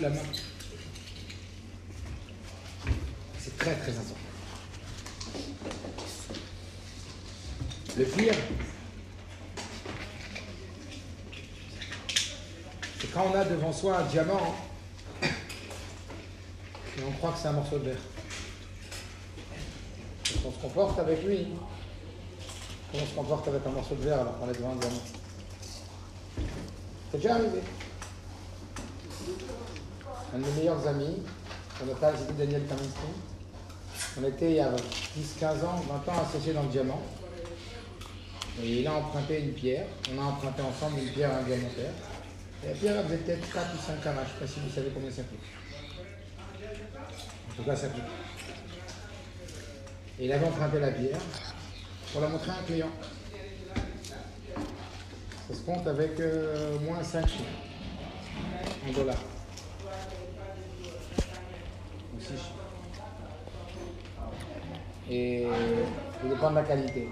la main. C'est très très important. Le pire, c'est quand on a devant soi un diamant et on croit que c'est un morceau de verre. Qu'on se comporte avec lui Comment on se comporte avec un morceau de verre alors qu'on est devant un diamant? C'est déjà arrivé. Un de mes meilleurs amis, on n'a pas c'était Daniel Kaminsky. On était il y a 10, 15 ans, 20 ans associés dans le diamant. Et il a emprunté une pierre. On a emprunté ensemble une pierre à un diamantaire. Et la pierre, faisait peut-être 4 ou 5 carats. Je ne sais pas si vous savez combien ça coûte. En tout cas, ça coûte. Et il avait emprunté la pierre pour la montrer à un client. Ça se compte avec euh, moins 5 chiffres en dollars. Ou 6 chiffres. Et ça dépend de la qualité.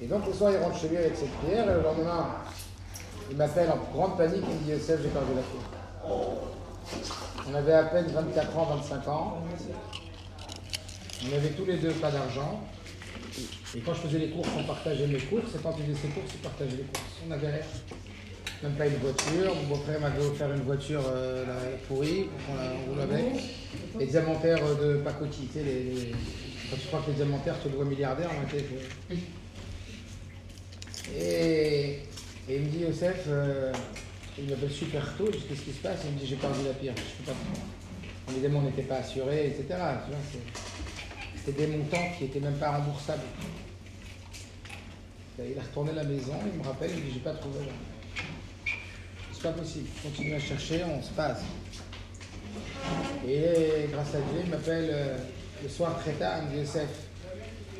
Et donc le soir, il rentre chez lui avec cette pierre, et le lendemain, il m'appelle en grande panique, il me dit Youssef, j'ai perdu la pierre. On avait à peine 24 ans, 25 ans. On avait tous les deux pas d'argent. Et quand je faisais les courses, on partageait mes courses. Et quand il faisait ses courses, il partageait les courses. On n'avait rien. Même pas une voiture. Mon beau-frère m'avait offert une voiture euh, la, pourrie pour qu'on la roule avec. Les diamantaires de pacotille. Tu sais, les, les- Quand tu crois que les diamantaires te doivent milliardaires, on était. Et, et il me dit, Youssef, euh, il m'appelle super tôt, qu'est-ce qui se passe? Il me dit, j'ai perdu la pierre, je peux pas. Évidemment, on n'était pas assuré, etc. C'était des montants qui n'étaient même pas remboursables. Et Il a retourné à la maison, il me rappelle, il me dit, j'ai pas trouvé. là. C'est pas possible, continue à chercher, on se passe. Et grâce à Dieu, il m'appelle euh, le soir très tard, il me dit, Youssef,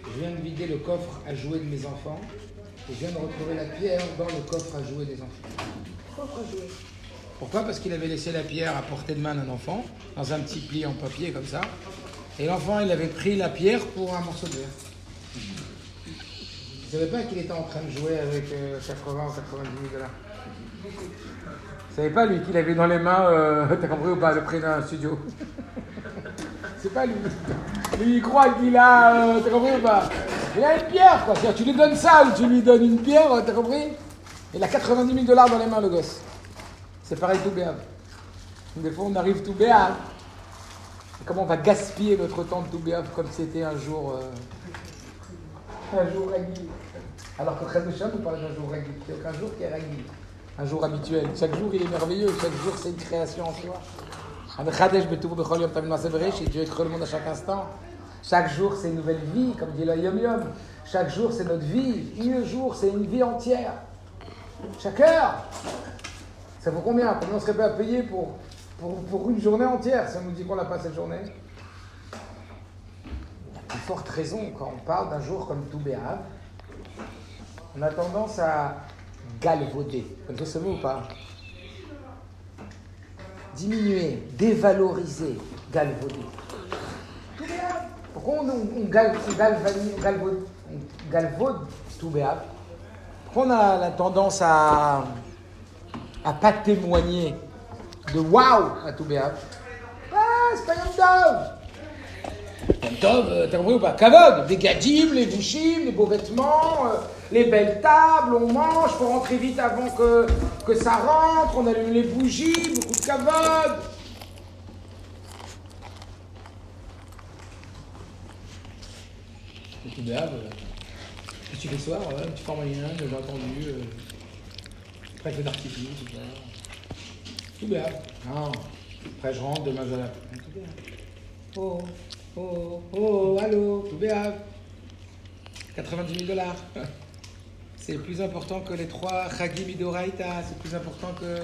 je viens de vider le coffre à jouer de mes enfants et je viens de retrouver la pierre dans le coffre à jouer des enfants. Coffre à jouer. Pourquoi? Parce qu'il avait laissé la pierre à portée de main d'un enfant, dans un petit pli en papier comme ça. Et l'enfant, il avait pris la pierre pour un morceau de verre. Il ne savait pas qu'il était en train de jouer avec euh, 80 ou 90 000 dollars. Savait pas, lui, qu'il avait dans les mains, euh, t'as compris ou pas, le prix d'un studio. C'est pas lui. Lui, il croit qu'il a. euh, t'as compris ou pas? Il a une pierre, quoi. Tu lui donnes ça ou tu lui donnes une pierre, euh, t'as compris? Il a 90 000 dollars dans les mains, le gosse. C'est pareil tout béave. Des fois, on arrive tout béave. Comment on va gaspiller notre temps de tout béave comme c'était un jour. un jour ragil. Alors que Khadoucham nous parle d'un jour ragil. Il n'y a aucun jour qui est ragil. Un jour habituel. Chaque jour, il est merveilleux. Chaque jour, c'est une création en soi. Dieu crée le monde à chaque instant. Chaque jour, c'est une nouvelle vie, comme dit le Yom Yom. Chaque jour, c'est notre vie. Un jour, c'est une vie entière. Chaque heure. Ça vaut combien? Combien on serait pas à payer pour, pour, une journée entière si on nous dit qu'on n'a pas cette journée? Il y a plus forte raison quand on parle d'un jour comme tout. On a tendance à galvauder. Vous connaissez ce mot ou pas? Diminuer, dévaloriser, Béav. Pourquoi on, on, on, gal, on, galvani- on galvaude, tout Béav Pourquoi on a la tendance à à pas témoigner de waouh à tout béat. Ah, c'est pas Yom Tov Yom Tov, t'as compris ou pas? Kavod, des gadim, les bouchim, les beaux vêtements, euh, les belles tables, on mange, faut rentrer vite avant que, que ça rentre, on allume les bougies, beaucoup de. Et tout béat, euh, qu'est-ce que tu fais ce soir Ouais, un petit format moyen, j'ai entendu. euh, après, d'artifice, tout ça. Tout bien. Non. Après, je rentre demain à la. Tout bien. Oh, oh, oh, allô, tout bien. 90 000 dollars. C'est plus important que les trois Chagim Idoraita. C'est plus important que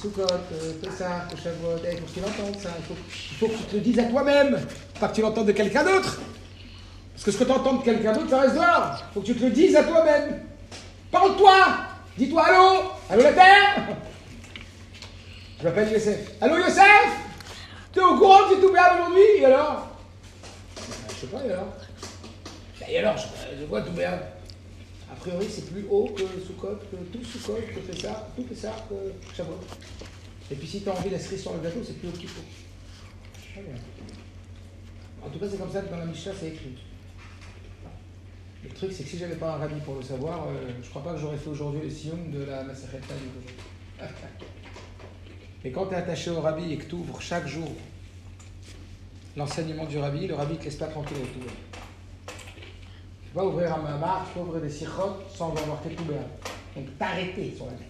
Sukkot, euh, Pessah, que Shavuot. Eh, Il faut qu'il entende ça. Il faut, il que tu te le dises à toi-même. Pas que tu l'entendes de quelqu'un d'autre. Parce que ce que tu entends de quelqu'un d'autre, ça reste dehors. Faut que tu te le dises à toi-même. Parle-toi Dis-toi allô? Allô la terre? Je m'appelle Youssef. Allô Tu es au courant que tout bien aujourd'hui? Et alors? Je sais pas, et alors? Et alors, je, vois tout. A priori, c'est plus haut que Soukot, que tout Soukot, que ça, tout ça, que Shavuot. Et puis si tu as envie d'inscrire sur le gâteau, c'est plus haut qu'il faut. En tout cas, c'est comme ça que dans la Mishnah, c'est écrit. Le truc, c'est que si j'avais pas un rabbi pour le savoir, euh, je crois pas que j'aurais fait aujourd'hui le sioum de la d'aujourd'hui. Mais quand tu es attaché au rabbi et que tu ouvres chaque jour l'enseignement du rabbi, le rabbi ne te laisse pas tranquille avec pas ouvrir un mamar, tu ouvrir des sirotes sans avoir tout bien. Donc t'arrêter sur la tête.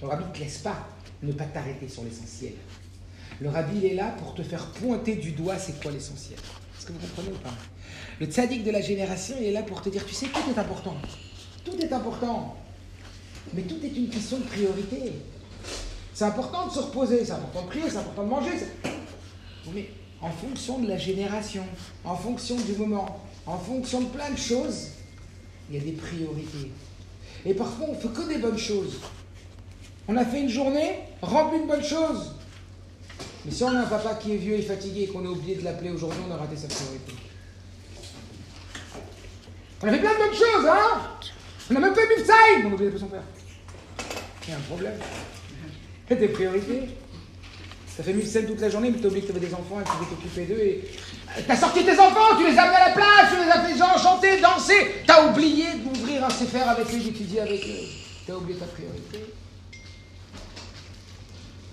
Le rabbi ne te laisse pas ne pas t'arrêter sur l'essentiel. Le rabbi, il est là pour te faire pointer du doigt c'est quoi l'essentiel. Est-ce que vous comprenez ou pas? Le tzaddik de la génération, il est là pour te dire, tu sais, tout est important. Tout est important. Mais tout est une question de priorité. C'est important de se reposer, c'est important de prier, c'est important de manger. Mais en fonction de la génération, en fonction du moment, en fonction de plein de choses, il y a des priorités. Et parfois, on fait que des bonnes choses. On a fait une journée remplie de bonnes choses. Mais si on a un papa qui est vieux et fatigué et qu'on a oublié de l'appeler aujourd'hui, on a raté sa priorité. On a fait plein de bonnes choses, hein? On a même fait Mifsaïm On a oublié d'appeler son père. Il y a un problème. Il y a des priorités. T'as fait Mifsaïm toute la journée, mais t'as oublié que t'avais des enfants et que tu devais t'occuper d'eux et... T'as sorti tes enfants, tu les as amenés à la plage, tu les as fait chanter, danser. T'as oublié d'ouvrir un CFR avec eux, d'étudier avec eux. T'as oublié ta priorité.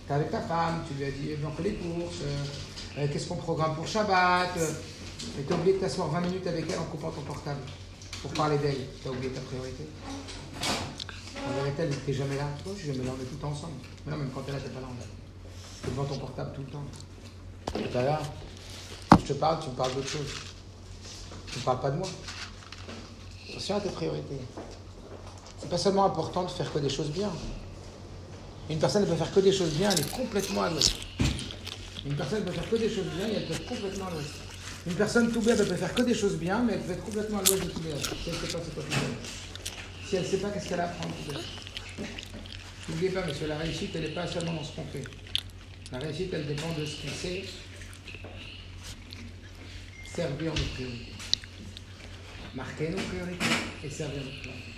T'es avec ta femme, tu lui as dit, on fait les courses, euh, euh, qu'est-ce qu'on programme pour Shabbat, euh, et t'as oublié de t'asseoir 20 minutes avec elle en coupant ton portable pour parler d'elle. T'as oublié ta priorité. En vérité, elle n'était jamais là. Toi, je suis jamais là, on est tout ensemble. Non, même quand t'es là, t'es pas là. T'es devant ton portable tout le temps. T'es pas là. Je te parle, tu me parles d'autre chose. Tu me parles pas de moi. Attention à tes priorités. C'est pas seulement important de faire que des choses bien. Une personne ne peut faire que des choses bien, elle est complètement à l'ouest. Une personne ne peut faire que des choses bien et elle peut être complètement à l'ouest. Une personne tout bien, elle peut faire que des choses bien, mais elle peut être complètement à l'ouest de tout bien. Si elle ne sait pas, c'est quoi tout. Si elle ne sait pas, qu'est-ce qu'elle apprend tout. N'oubliez pas, monsieur, la réussite, elle n'est pas seulement dans ce qu'on fait. La réussite, elle dépend de ce qu'on sait servir nos priorités. Marquer nos priorités et servir nos priorités.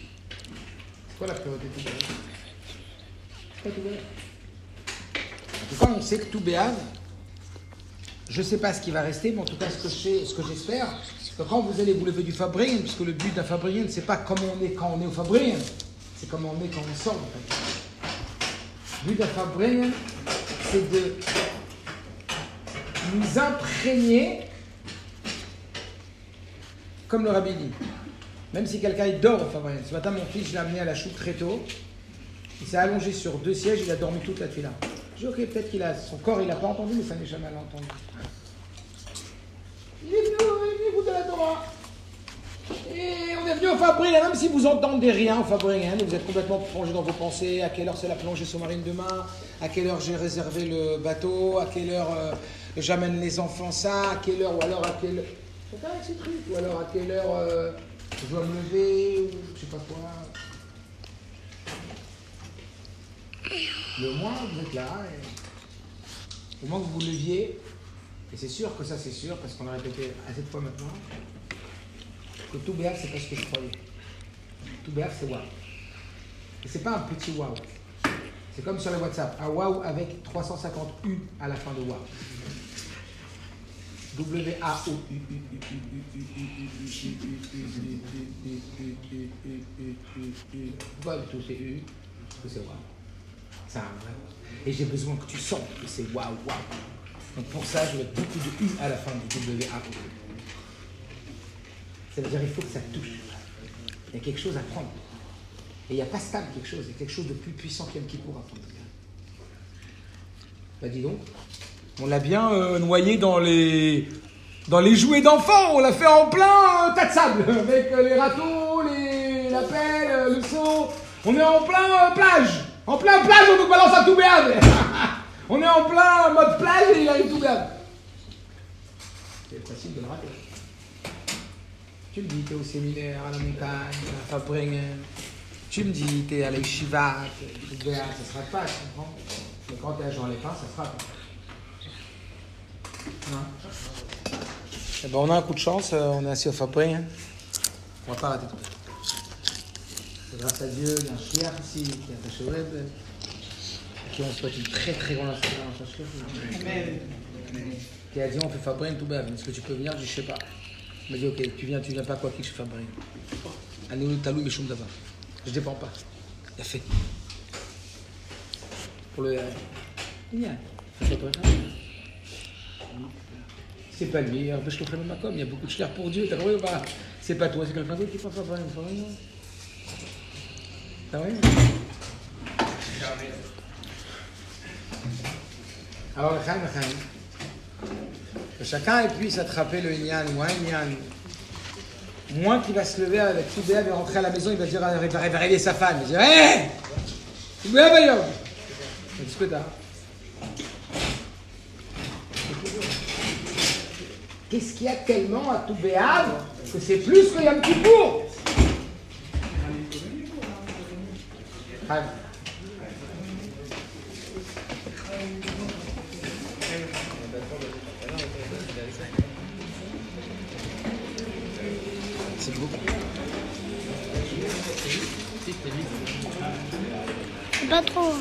C'est quoi la priorité tout bien pas tout béave. En tout cas, on sait que tout béave, je ne sais pas ce qui va rester, mais en tout cas, ce que je sais, ce que j'espère, c'est que quand vous allez vous lever du Fabrien, puisque le but d'un Fabrien, c'est pas comment on est quand on est au Fabrien, c'est comment on est quand on sort du Fabrien. Le but d'un Fabrien, c'est de nous imprégner, comme le rabbi dit. Même si quelqu'un dort au Fabrien. Ce matin, mon fils, je l'ai amené à la chute très tôt. Il s'est allongé sur deux sièges, il a dormi toute la là. J'ai dit, ok, peut-être qu'il a. Son corps, il n'a pas entendu, mais ça n'est jamais entendu. Il est venu, venu écouter la. Et on est venu au Fabrien, même si vous entendez rien au Fabrien, vous êtes complètement plongé dans vos pensées, à quelle heure c'est la plongée sous-marine demain, à quelle heure j'ai réservé le bateau, à quelle heure euh, j'amène les enfants ça, à quelle heure, ou alors à quelle. C'est pas ces trucs, ou alors à quelle heure euh, je dois me lever, ou je sais pas quoi. Le moins vous êtes là, et au moins que vous vous leviez, et c'est sûr que ça c'est sûr, parce qu'on a répété assez de fois maintenant, le tout béaf, c'est pas ce que je croyais. Tout béaf, c'est waouh. Et c'est pas un petit waouh. C'est comme sur les WhatsApp. Un waouh avec 350 U à la fin de waouh. W-A-O-U. Tout, c'est U. C'est waouh. C'est un vrai Et j'ai besoin que tu sentes que c'est waouh, waouh. Donc pour ça, je mets beaucoup de U à la fin du W A O. Ça veut dire qu'il faut que ça touche. Il y a quelque chose à prendre. Et il n'y a pas stable quelque chose, il y a quelque chose de plus puissant qu'Yom Kippour à prendre. Bah dis donc, on l'a bien euh, noyé dans les, dans les jouets d'enfants, on l'a fait en plein euh, tas de sable, avec euh, les râteaux, les, la pelle, le seau. On est en plein plage, en plein plage, on nous balance à tout béable. on est en plein mode plage et il arrive tout béable. Et facile de le rater. Tu me dis, tu es au séminaire, à la montagne, à Fabringen. Tu me dis, tu es à l'Eshiva, ça sera pas, tu comprends Mais quand tu es à Jean Lépin, ça sera pas. Non. Eh ben, on a un coup de chance, euh, on est assis au Fabringen. On va pas rater tout. Grâce à Dieu, il y a un chien ici, qui a fait Web, qui on souhaite une très très grande association. Qui a dit on fait Fabringen tout bas, est-ce que tu peux venir Je je sais pas. Il m'a dit ok, tu viens, tu viens pas quoi qu'il fais Fabringen. Allez, talou mais d'avant. Je dépends pas. Il a fait. Pour le. A. C'est pas lui, je te même comme, il y a beaucoup de chlères pour Dieu, t'as compris ou pas? C'est pas toi, c'est quelqu'un d'autre qui fait Fabringen. Ah oui Alors, le Chaim, le Chaim. Que chacun puisse attraper le Inyan ou un Inyan. Moins qu'il va se lever avec tout et rentrer à la maison, il va dire, il va réveiller sa femme. Il va dire, hé Tu Qu'est-ce Qu'est-ce qu'il y a tellement à tout béab que c'est plus que Yom Kippour? Merci beaucoup. Pas trop.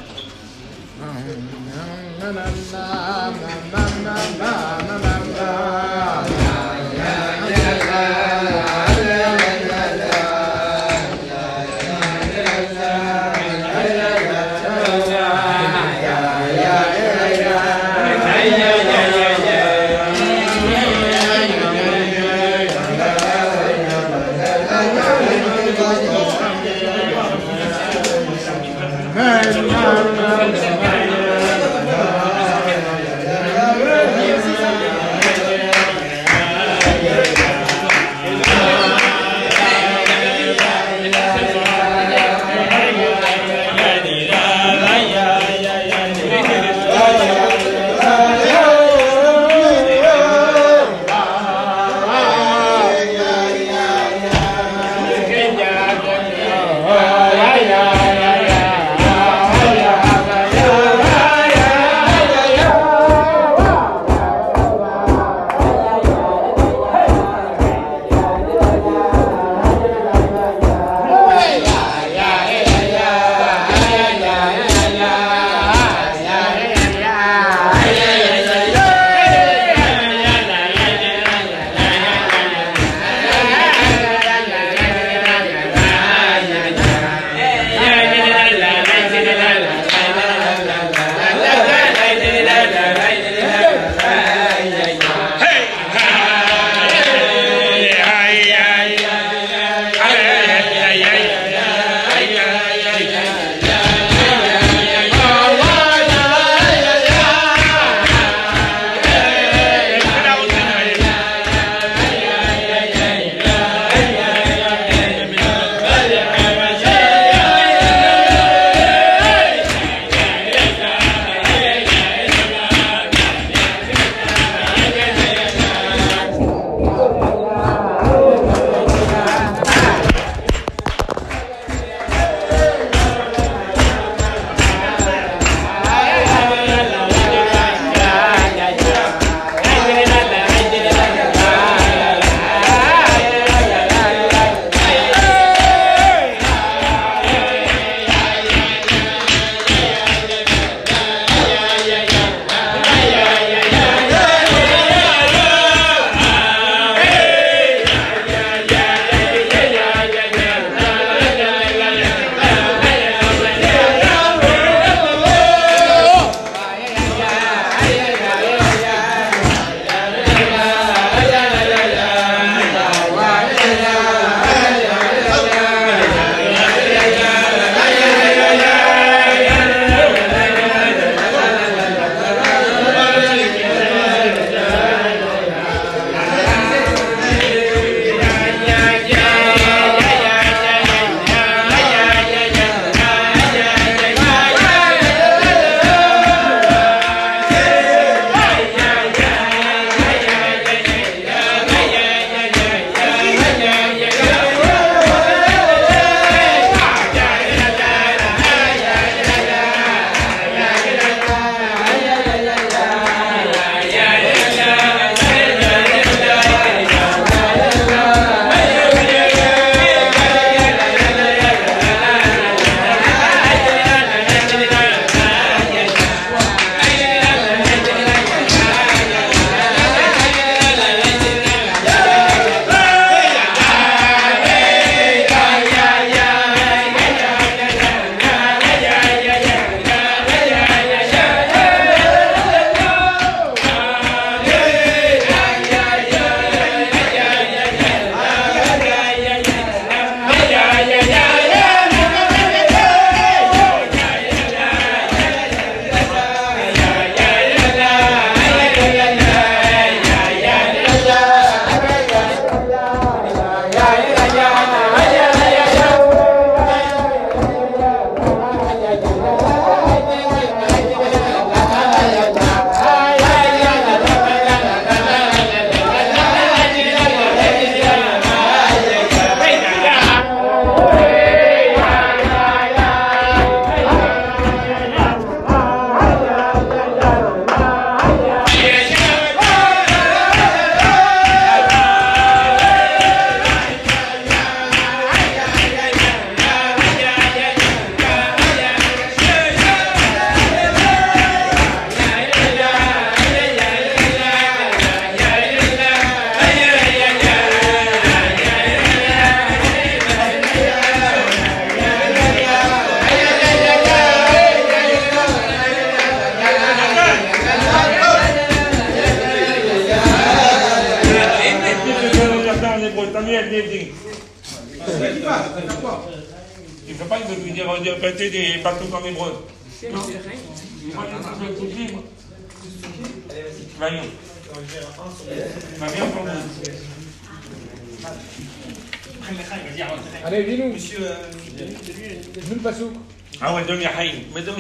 Mais donne,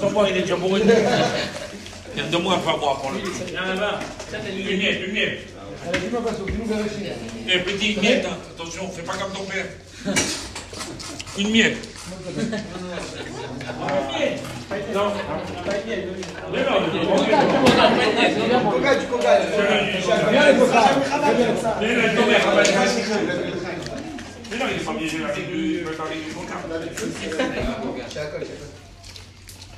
son bois, il est déjà bourré. Il y a deux mois à faire boire pour lui. viens là-bas. Ça, t'as Une miette, une miette. Allez, dis-moi pasouk, dis-nous vérifier. Eh, petite miette, hein. attention, fais pas comme ton père. Une miette. Non. Mais non, mais la journée, elle va être Mais non, il est pas obligé avec du, parler du coca.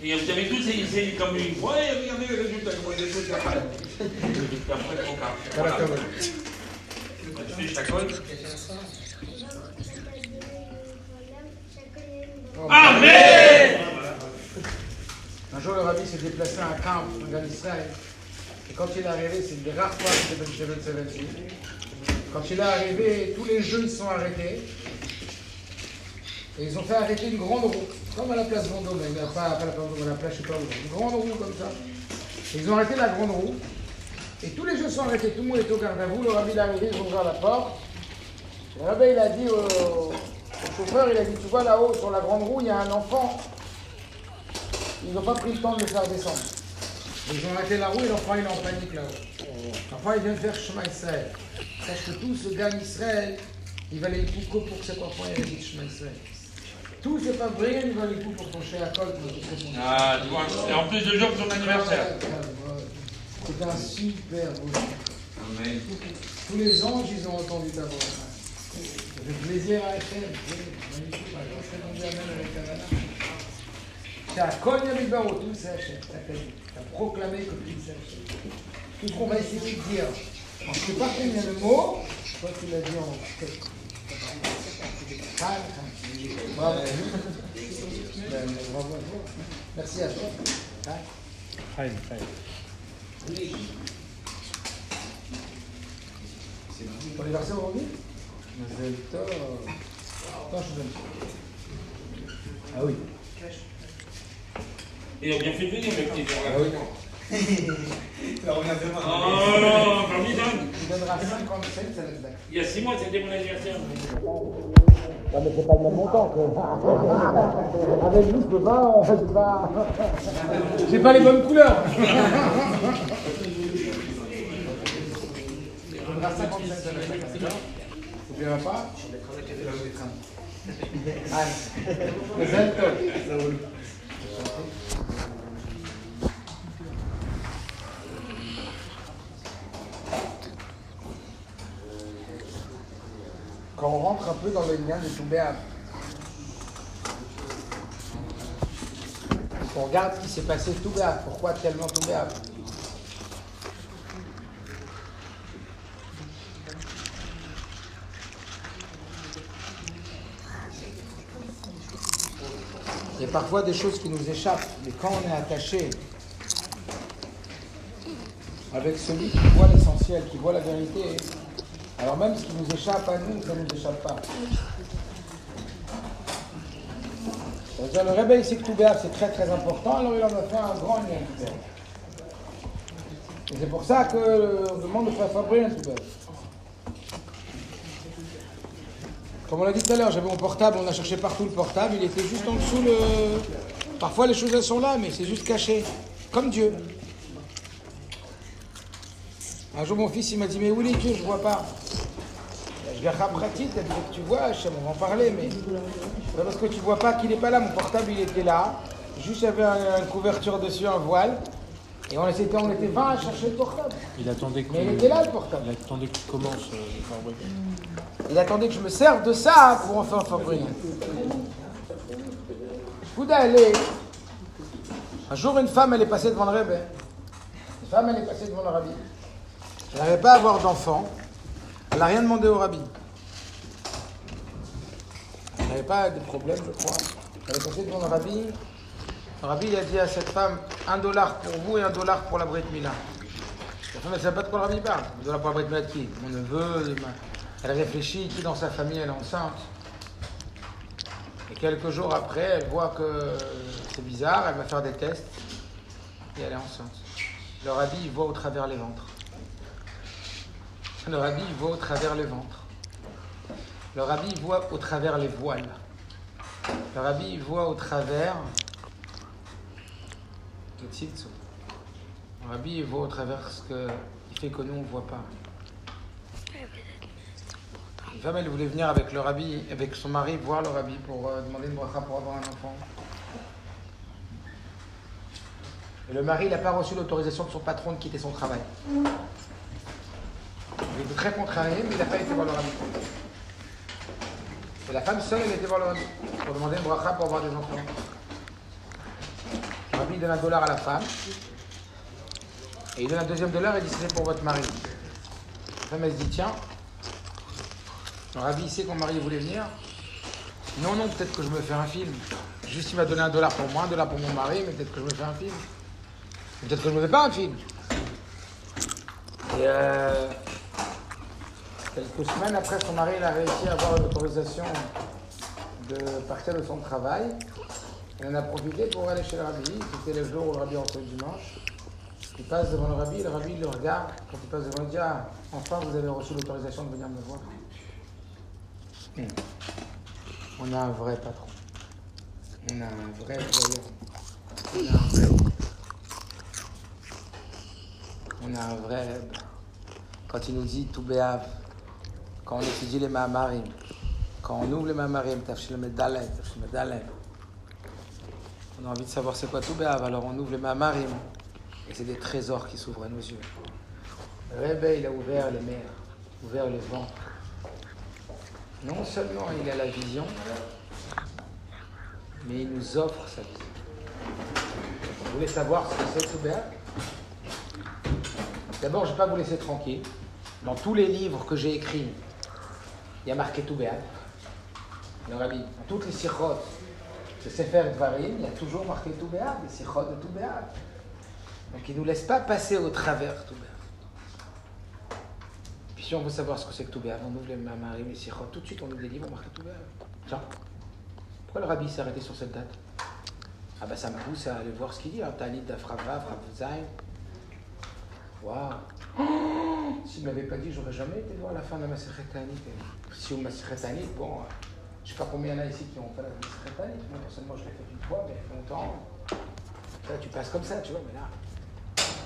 Et vous savez tous, c'est c'est comme une fois, et regardez le résultat, il voit des choses après. Et après, le coca. Voilà. Tu fais. Amen! Un jour, le rabbi s'est déplacé à un camp en Israël. Et quand il est arrivé, c'est une des rares fois que Shevet s'est battu. Quand il est arrivé, tous les jeux sont arrêtés. Et ils ont fait arrêter une grande roue, comme à la place Vendôme, mais pas, pas la place Vendôme, à la place, je sais pas où. Une grande roue comme ça. Et ils ont arrêté la grande roue. Et tous les jeux sont arrêtés, tout le monde est au garde à. Le rabbi est arrivé, ils ont ouvert la porte. Le rabbi, il a dit au, au chauffeur, il a dit, tu vois là-haut, sur la grande roue, il y a un enfant. Ils n'ont pas pris le temps de le faire descendre. Ils ont arrêté la roue et l'enfant il est en panique là-haut. L'enfant il vient de faire chemin Israël. Sache que tout ce gagne Israël, il va les coups pour que cet enfant il dit chemin Israël. Tout c'est pas vrai, il va les coups pour ton cher à col. Ah, tu vois, et en plus de jour, son anniversaire. C'est un super beau jour. Tous les anges, ils ont entendu ta voix. Ça fait plaisir à FM. Magnifique. Je fais tomber Amen avec cogné avec Baro, tout c'est Hachem. Tu as proclamé que tout c'est Hachem. Tout ce qu'on va essayer de dire. On ne sait pas combien de mots. Toi, tu l'as dit en tête. Bravo. Bravo à toi. Merci à toi. Hein Ton anniversaire aujourd'hui Mazel tov. Attends, je te donne. Ah oui. Il a bien fait de venir, le petit. Ah oui. Ça revient demain. Oh non, formidable. Tu donneras 50 cents, ça va être d'accord. Il y a six mois, c'était mon anniversaire. Non, mais c'est pas le même montant que. Avec lui, je peux pas. Je peux pas. J'ai pas les bonnes couleurs. Tu donneras 50 cents, ça va être d'accord. N'oublieras pas. Allez. Mazel tov. Quand on rentre un peu dans le lien de Toubéab, on regarde ce qui s'est passé Toubéab, pourquoi tellement Toubéab Il y a parfois des choses qui nous échappent, mais quand on est attaché avec celui qui voit l'essentiel, qui voit la vérité, alors même ce qui nous échappe à nous, ça ne nous échappe pas. Le réveil, béab, c'est très très important, alors il en a fait un grand béab. Et c'est pour ça qu'on demande de faire fabriquer un tout béab. Comme on l'a dit tout à l'heure, j'avais mon portable, on a cherché partout le portable, il était juste en dessous le. Parfois les choses elles sont là, mais c'est juste caché. Comme Dieu. Un jour mon fils il m'a dit mais où est Dieu Je vois pas. Je vais pratique, elle dit que tu vois, Hachem, on va en parler, mais c'est pas parce que tu vois pas qu'il n'est pas là. Mon portable il était là, juste un- une couverture dessus, un voile, et on était, on était 20 à chercher le portable. Il attendait que, Mais il était là le portable. il attendait que tu commences euh, le fabrique. Il attendait que je me serve de ça pour en faire fabriquer. Fouda, elle est. Un jour, une femme, elle est passée devant le Rebbe. Une femme, elle est passée devant le rabbi. Elle n'avait pas à avoir d'enfant. Elle n'a rien demandé au rabbi. Elle n'avait pas de problème, je crois. Elle est passée devant le rabbi. Le rabbi a dit à cette femme un dollar pour vous et un dollar pour la Brit Mila. La femme, ne savait pas de quoi le rabbi parle. Un dollar pour la Brit Mila de qui? Mon neveu, Elle réfléchit, qui dans sa famille elle est enceinte. Et quelques jours après, elle voit que c'est bizarre, elle va faire des tests et elle est enceinte. Le rabbi, il voit au travers les ventres. Le rabbi, voit au travers les ventres. Le rabbi, voit au travers les voiles. Le rabbi, voit au travers le. Le rabbi, voit au travers ce qui fait que nous, on ne voit pas. Une femme, elle voulait venir avec le rabbi, avec son mari, voir le rabbi pour euh, demander une bracha pour avoir un enfant. Et le mari, il n'a pas reçu l'autorisation de son patron de quitter son travail. Très contrarié, mais il n'a pas été voir le rabbi. Et la femme seule, elle était voir pour demander une bracha pour avoir des enfants. Le rabbi donne un dollar à la femme. Et il donne un deuxième dollar et dit c'est pour votre mari. La femme, elle se dit tiens, le rabbi sait que mon mari voulait venir. Non, non, peut-être que je me fais un film. Juste il m'a donné un dollar pour moi, un dollar pour mon mari, mais peut-être que je me fais un film. Peut-être que je ne me fais pas un film. Et euh, quelques semaines après, son mari il a réussi à avoir l'autorisation de partir de son travail. Il en a profité pour aller chez le rabbi. C'était le jour où le rabbi rentrait dimanche. Il passe devant le rabbi, le rabbi le regarde. Quand il passe devant, il dit Ah, enfin vous avez reçu l'autorisation de venir me voir. Hmm. On a un vrai patron. On a un vrai voyant. On a un vrai. On a un vrai. Quand il nous dit tout béave, quand on étudie les mamarim, quand on ouvre les medalem, on a envie de savoir c'est quoi tout alors on ouvre les mamarim et c'est des trésors qui s'ouvrent à nos yeux. Le réveil, il a ouvert les mers, ouvert les vents. Non seulement il a la vision, mais il nous offre sa vision. Vous voulez savoir ce que c'est tout D'abord, je ne vais pas vous laisser tranquille. Dans tous les livres que j'ai écrits, il y a marqué tout béat. Dans toutes les sirotes de Sefer Dvarim, il y a toujours marqué tout béat, les sirotes de tout béat. Donc il ne nous laisse pas passer au travers tout béat. Puis si on veut savoir ce que c'est que tout béat, on ouvre les mamarim, les sirotes, tout de suite on ouvre les livres, on marque tout béat. Tiens, pourquoi le rabbi s'est arrêté sur cette date? Ah ben ça me pousse à aller voir ce qu'il dit, hein. Talit d'Afrava, Fravzaï. Waouh S'il ne m'avait pas dit, j'aurais jamais été voir la fin de la Maseret Tanit. Si au Maseret bon, euh, je ne sais pas combien il y en a ici qui ont fait la Maseret. Moi, personnellement, je l'ai fait une fois, mais longtemps. Là, tu passes comme ça, tu vois, mais là,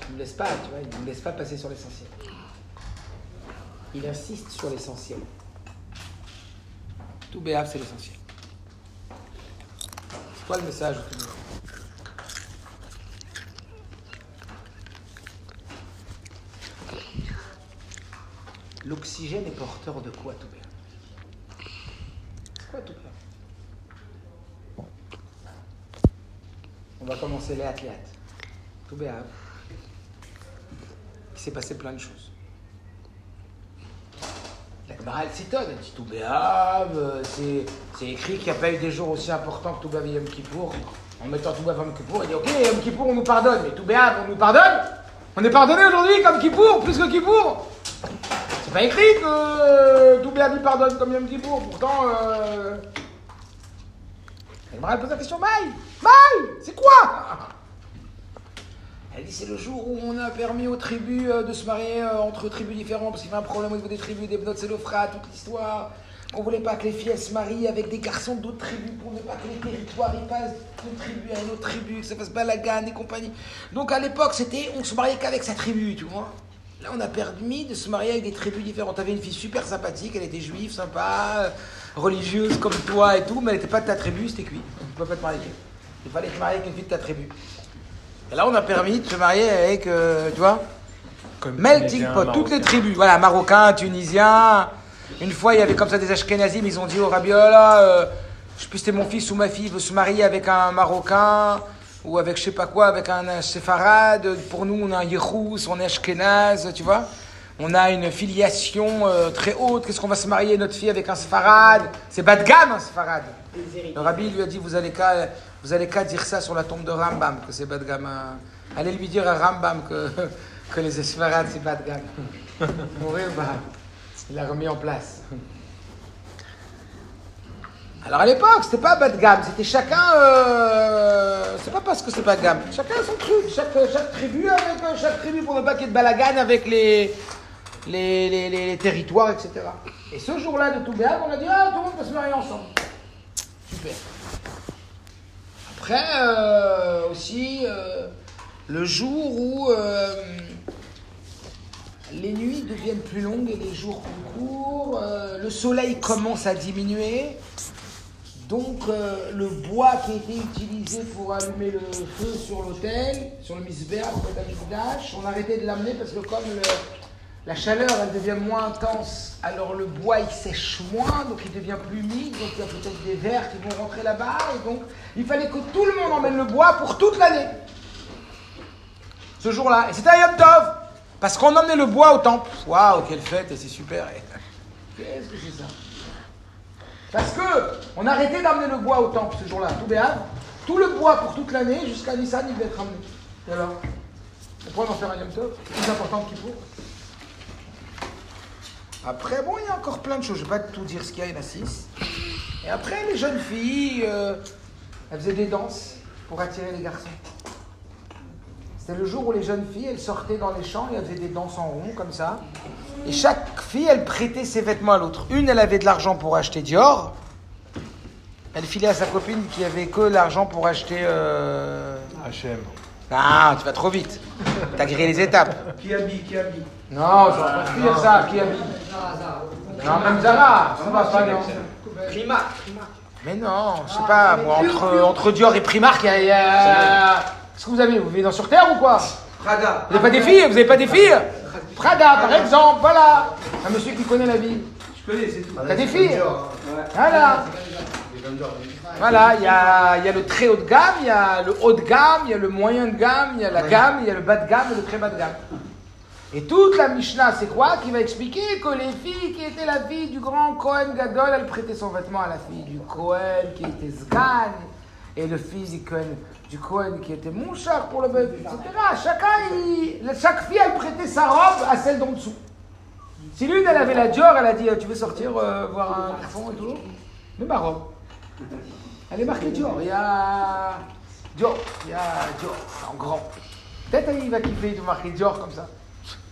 il ne me laisse pas, tu vois, il ne me laisse pas passer sur l'essentiel. Il insiste sur l'essentiel. Tout béab, c'est l'essentiel. C'est quoi le message L'oxygène est porteur de quoi tout bien Quoi tout bien On va commencer les athlètes. Tout bien. Il s'est passé plein de choses. La Gemara elle elle dit tout c'est c'est écrit qu'il n'y a pas eu des jours aussi importants que tout et Yom Kippour. En mettant tout Yom Kippour, il dit ok, Yom Kippour on nous pardonne, mais tout on nous pardonne? On est pardonné aujourd'hui comme Kippour, plus que Kippour? C'est pas écrit que euh, tout lui pardonne comme Yom. Pourtant, euh... elle me pose la question Maï Maï C'est quoi? Elle dit c'est le jour où on a permis aux tribus euh, de se marier euh, entre tribus différentes parce qu'il y avait un problème au niveau des tribus, des Bnot Selofra, toute l'histoire. On voulait pas que les filles se marient avec des garçons d'autres tribus pour ne pas que les territoires ils passent d'une tribu à une autre tribu, que ça fasse balagan et compagnie. Donc à l'époque, c'était on se mariait qu'avec sa tribu, tu vois. Là, on a permis de se marier avec des tribus différentes. T'avais une fille super sympathique, elle était juive, sympa, religieuse comme toi et tout, mais elle n'était pas de ta tribu, c'était cuit. Tu ne pas te marier. Il fallait te marier avec une fille de ta tribu. Et là, on a permis de se marier avec, euh, tu vois, melting pot, toutes les tribus. Voilà, marocains, tunisiens. Une fois, il y avait comme ça des Ashkenazim, ils ont dit au Rabiola, euh, je sais plus c'était mon fils ou ma fille veut se marier avec un Marocain ou avec je sais pas quoi, avec un séfarade. Pour nous, on a un yéchous, on est ashkenaz, tu vois. On a une filiation euh, très haute. Qu'est-ce qu'on va se marier, notre fille, avec un séfarade? C'est bas de gamme, un séfarade. Le rabbi lui a dit, vous allez qu'à, vous allez qu'à dire ça sur la tombe de Rambam, que c'est bas de gamme. Hein. Allez lui dire à Rambam que, que les séfarades, c'est bas de gamme. Mourir, bah. Il l'a remis en place. Alors à l'époque, c'était pas bas de gamme, c'était chacun. Euh, c'est pas parce que c'est pas de gamme. Chacun son truc, chaque, tribu avec euh, chaque tribu pour ne pas qu'il y ait de balagan avec les, les, les, territoires, etc. Et ce jour-là de Toubéab, on a dit ah tout le monde peut se marier ensemble. Super. Après euh, aussi le jour où les nuits deviennent plus longues et les jours plus courts, le soleil commence à diminuer. Donc euh, le bois qui a été utilisé pour allumer le feu sur l'autel, sur le misbéa, pour le on a arrêté de l'amener parce que comme la chaleur elle devient moins intense, alors le bois il sèche moins, donc il devient plus humide, donc il y a peut-être des vers qui vont rentrer là-bas, et donc il fallait que tout le monde emmène le bois pour toute l'année. Ce jour-là. Et c'était un Yom Tov, parce qu'on emmenait le bois au temple. Waouh, quelle fête, et c'est super. Et- Qu'est-ce que c'est ça? Parce que on arrêtait d'amener le bois au temple ce jour-là, tout béat. Tout le bois pour toute l'année, jusqu'à Nissan, il devait être ramené. Et alors? On pourrait en faire un Yom Tov, plus important qu'il faut. Après, bon, il y a encore plein de choses. Je ne vais pas tout dire ce qu'il y a, il y en a six. Et après, les jeunes filles, euh, elles faisaient des danses pour attirer les garçons. C'était le jour où les jeunes filles, elles sortaient dans les champs et elles faisaient des danses en rond, comme ça. Et chaque fille, elle prêtait ses vêtements à l'autre. Une, elle avait de l'argent pour acheter Dior. Elle filait à sa copine qui avait que l'argent pour acheter. Euh... HM. Ah, tu vas trop vite. T'as grillé les étapes. Qui habille, qui habille Non, je vais pas ça. Qui habille Non, même Zara. Ça va pas, non. Prima. Mais non, je sais pas, moi, entre, entre Dior et Primark, il y a. il y a- Qu'est-ce que vous avez Vous vivez dans sur Terre ou quoi? Prada. Vous n'avez pas des filles? Vous n'avez pas des filles? Prada, par exemple, voilà. Un monsieur qui connaît la vie. Je connais, c'est tout. T'as des filles Ouais. Voilà. Voilà, il y a, il y a le très haut de gamme, il y a le haut de gamme, il y a le moyen de gamme, il y a la gamme, il y a le bas de gamme et le très bas de gamme. Et toute la Mishnah, c'est quoi Qui va expliquer que les filles qui étaient la fille du grand Cohen Gadol, elle prêtait son vêtement à la fille du Cohen qui était Sgan, et le fils du Cohen, du Cohen qui était Mouchar pour le bœuf, etc. Chacun, chaque fille, elle prêtait sa robe à celle d'en dessous. Si l'une, elle avait la Dior, elle a dit, tu veux sortir euh, voir un garçon et tout Mais ma robe. Elle est marquée Dior. Il y a Dior. Il y a Dior. En grand. Peut-être il va kiffer de marquer Dior comme ça.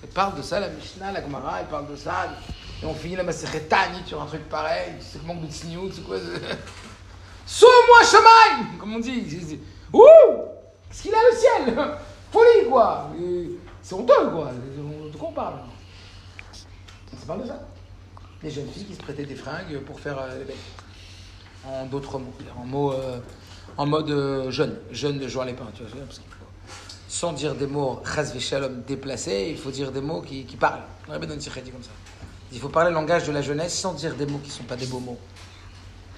Elle parle de ça, la Mishnah, la Gemara, elle parle de ça. Et on finit la Maseret Tani sur un truc pareil. C'est manque de c'est quoi Sauve-moi, Shamaï Comme on dit. Ouh Qu'est-ce qu'il a le ciel Folie, quoi C'est honteux, quoi. De quoi on parle On se parle de ça. Des jeunes filles qui se prêtaient des fringues pour faire euh, les belles en d'autres mots, en, euh, en mode euh, jeune, jeune de Joan Lépin, tu vois, parce sans dire des mots shalom déplacés, il faut dire des mots qui, parlent. Comme ça. Il faut parler le langage de la jeunesse sans dire des mots qui ne sont pas des beaux mots.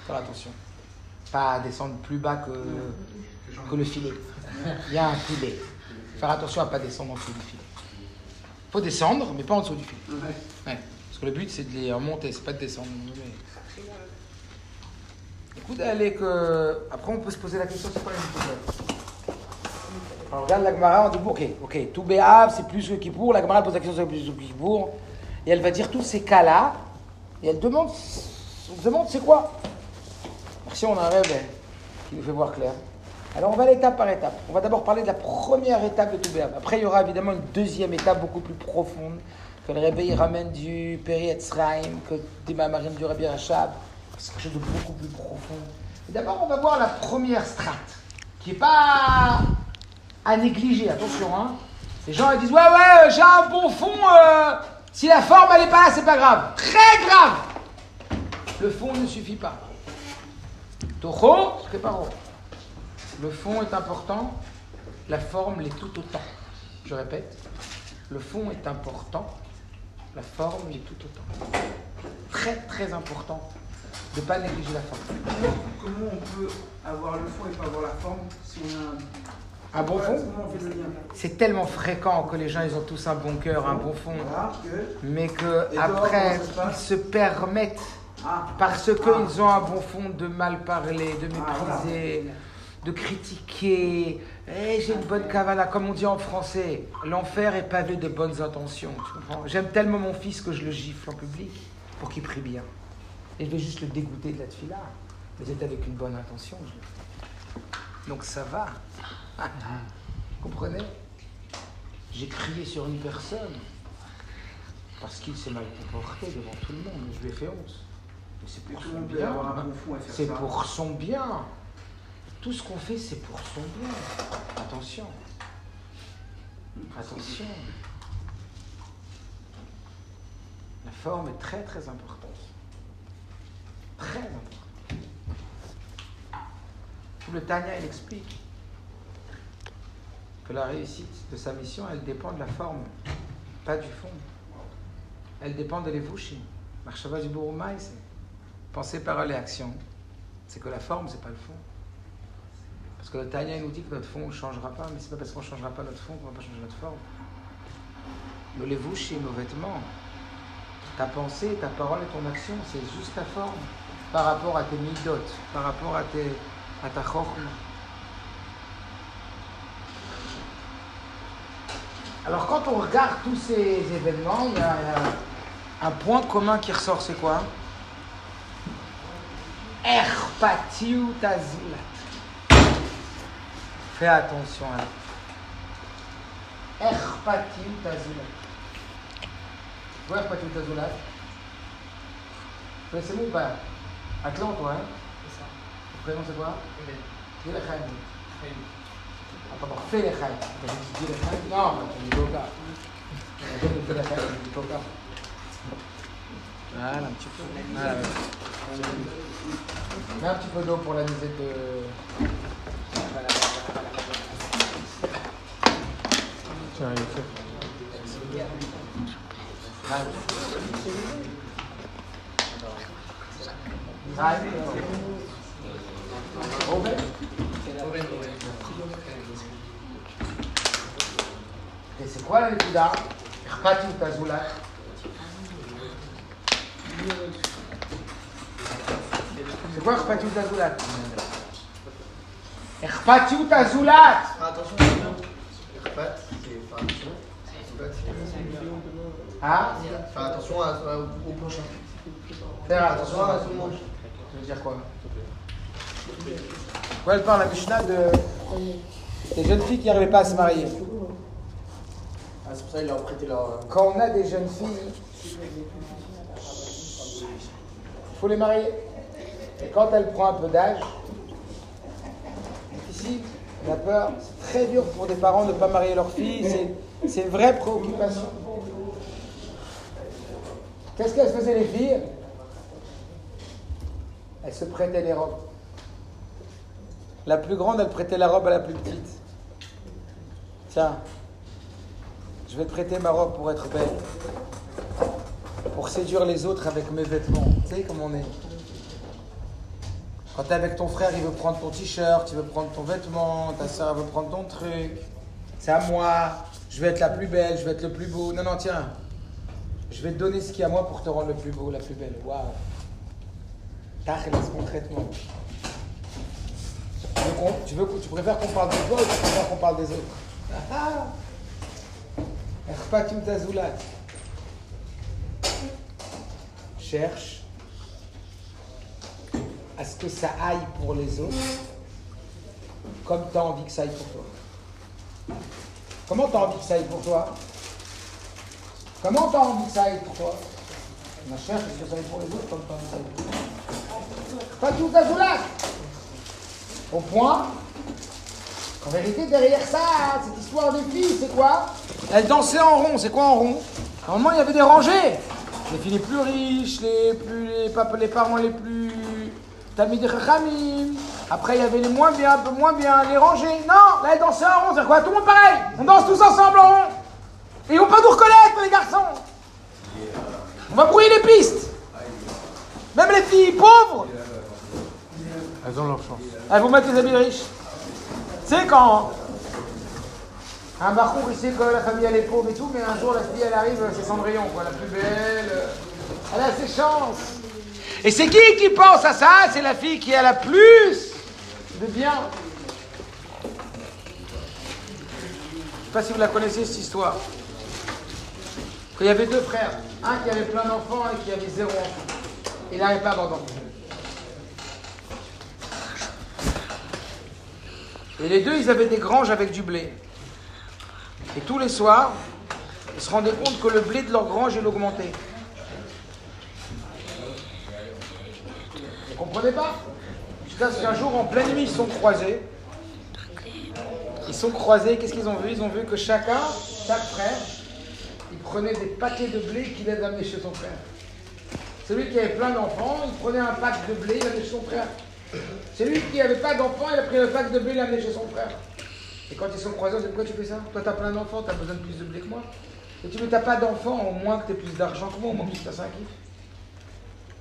Faire attention. Pas descendre plus bas que, que le filet. Il y a un filet. Faire attention à ne pas descendre en dessous du filet. Il faut descendre, mais pas en dessous du filet. Ouais. Parce que le but, c'est de les remonter, c'est pas de descendre. Écoute, allez que. Après, on peut se poser la question c'est quoi Kippour On regarde la Gemara, on dit ok, ok, tout Béav, c'est plus que Kippour. La Gemara pose la question c'est plus que Kippour. Et elle va dire tous ces cas-là. Et elle demande on demande c'est quoi? Merci, on a un rêve eh, qui nous fait voir clair. Alors, on va l'étape par étape. On va d'abord parler de la première étape de tout Béav. Après, il y aura évidemment une deuxième étape beaucoup plus profonde. Que le réveil ramène du Péri Etzraim, que des Mamarim du Rabbi Rachab. C'est quelque chose de beaucoup plus profond. D'abord, on va voir la première strate, qui n'est pas à négliger, attention. Hein. Les gens ils disent Ouais, ouais, j'ai un bon fond, euh, si la forme elle n'est pas là, c'est pas grave. Très grave Le fond ne suffit pas. Toho, préparo. Le fond est important, la forme l'est tout autant. Je répète, le fond est important, la forme l'est tout autant. Très très important de ne pas négliger la forme. Comment on peut avoir le fond et pas avoir la forme si on a un. Un bon fond C'est tellement fréquent que les gens ils ont tous un bon cœur, un bon fond, Voilà, que. mais que Et dehors, après comment ça se ils se permettent Ah, parce Ah. qu'ils ont un bon fond de mal parler, de Ah, voilà. De critiquer, Eh, j'ai une bonne cavale, comme on dit en français. L'enfer est pavé de bonnes intentions. Tu comprends J'aime tellement mon fils que je le gifle en public pour qu'il prie bien. Et je vais juste le dégoûter de la tefila. Mais c'est avec une bonne intention. je le fais. Donc ça va. Vous comprenez? J'ai crié sur une personne parce qu'il s'est mal comporté devant tout le monde. Je lui ai fait honte. Mais c'est pour son bien. C'est pour son bien. Tout ce qu'on fait, c'est pour son bien. Attention. Attention. La forme est très très importante. Très importante. Le Tanya, il explique que la réussite de sa mission, elle dépend de la forme, pas du fond. Elle dépend de l'évouchi. Marshava du pensée, parole et action. C'est que la forme, c'est pas le fond. Que il nous dit que notre fond ne changera pas, mais c'est pas parce qu'on ne changera pas notre fond qu'on va pas changer notre forme. Nos lévouchis, nos vêtements, ta pensée, ta parole et ton action, c'est juste ta forme par rapport à tes midot, par rapport à, ta chorma. Alors quand on regarde tous ces événements, il y a, un point commun qui ressort, c'est quoi? Erpatiu tazulat. Fais attention à tazulat. Tu vois Erpatiu tazulat ou pas? Atlan, toi, hein? Ton prénom c'est quoi? Attends, bon, fais. T'as dit Non, tu dis Boka. Tu dis fais le chaim, tu dis Boka. Voilà, un petit peu. Voilà. Mets un petit peu d'eau pour la musette de. Tiens. Et c'est quoi la Nekuda Erpati ou Tazoula C'est quoi Erpati ou Tazoula Erpati ou Tazoula Attention, Erpat, c'est faire attention. Hein Faire attention à- à- au prochain. Faire Attention à tout le monde. Ça veut dire quoi? Quoi elle parle la Mishnah de des jeunes filles qui n'arrivaient pas à se marier. Ah, c'est pour ça qu'ils leur ont prêté leur. Quand on a des jeunes filles, il faut les marier. Et quand elles prennent un peu d'âge, ici, on a peur. C'est très dur pour des parents de ne pas marier leurs filles. C'est, c'est une vraie préoccupation. Qu'est-ce qu'elles faisaient les filles? Elles se prêtaient les robes. La plus grande, elle prêtait la robe à la plus petite. Tiens, je vais te prêter ma robe pour être belle, pour séduire les autres avec mes vêtements. Tu sais comment on est. Quand t'es avec ton frère, il veut prendre ton t-shirt, il veut prendre ton vêtement, ta soeur veut prendre ton truc. C'est à moi, je vais être la plus belle, je vais être le plus beau. Non, non, tiens, je vais te donner ce qu'il y a à moi pour te rendre le plus beau, la plus belle. Waouh. Tachlis, concrètement. Tu, veux tu, tu préfères qu'on parle de toi ou tu préfères qu'on parle des autres? Ah Tazoulat. Cherche à ce que ça aille pour les autres comme tu as envie que ça aille pour toi. Comment tu as envie que ça aille pour toi? Comment tu as envie que ça aille pour toi? On cherche à ce que ça aille pour les autres comme tu as envie que ça aille pour toi? Erpatim Tazoulat. Au point en vérité, derrière ça, cette histoire des filles, c'est quoi? Elles dansaient en rond. C'est quoi en rond? Normalement, il y avait des rangées. Les filles les plus riches, les, plus, les, parents les plus... Tamid et Chachamim. Après, il y avait les moins bien, un peu moins bien, les rangées. Non, là, elles dansaient en rond. C'est quoi? Tout le monde pareil. On danse tous ensemble en rond. Et ils vont pas nous reconnaître, les garçons. On va brouiller les pistes. Même les filles pauvres, Elles ont leur chance. elles vont mettre les habits riches. Tu sais, quand un barour, il sait que la famille elle est pauvre et tout, mais un jour la fille elle arrive, c'est Cendrillon, quoi, la plus belle. Elle a ses chances. Et c'est qui qui pense à ça? C'est la fille qui a la plus de bien. sais pas si vous la connaissez cette histoire. Il y avait deux frères, un qui avait plein d'enfants et qui avait zéro enfant. Il n'arrivait pas d'enfants. Et les deux, ils avaient des granges avec du blé. Et tous les soirs, ils se rendaient compte que le blé de leur grange, il augmentait. Vous comprenez pas? Jusqu'à ce qu'un jour, en pleine nuit, ils sont croisés. Ils sont croisés, qu'est-ce qu'ils ont vu? Ils ont vu que chacun, chaque frère, il prenait des paquets de blé qu'il allait amener chez son frère. Celui qui avait plein d'enfants, il prenait un pack de blé, il l'amenait chez son frère. Celui qui n'avait pas d'enfants, il a pris le pack de blé, il l'a amené chez son frère. Et quand ils sont croisés, on dit pourquoi tu fais ça? Toi, tu as plein d'enfants, tu as besoin de plus de blé que moi. Et tu veux, t'as pas d'enfants, au moins que tu aies plus d'argent que moi, au moins que tu fasses kiff.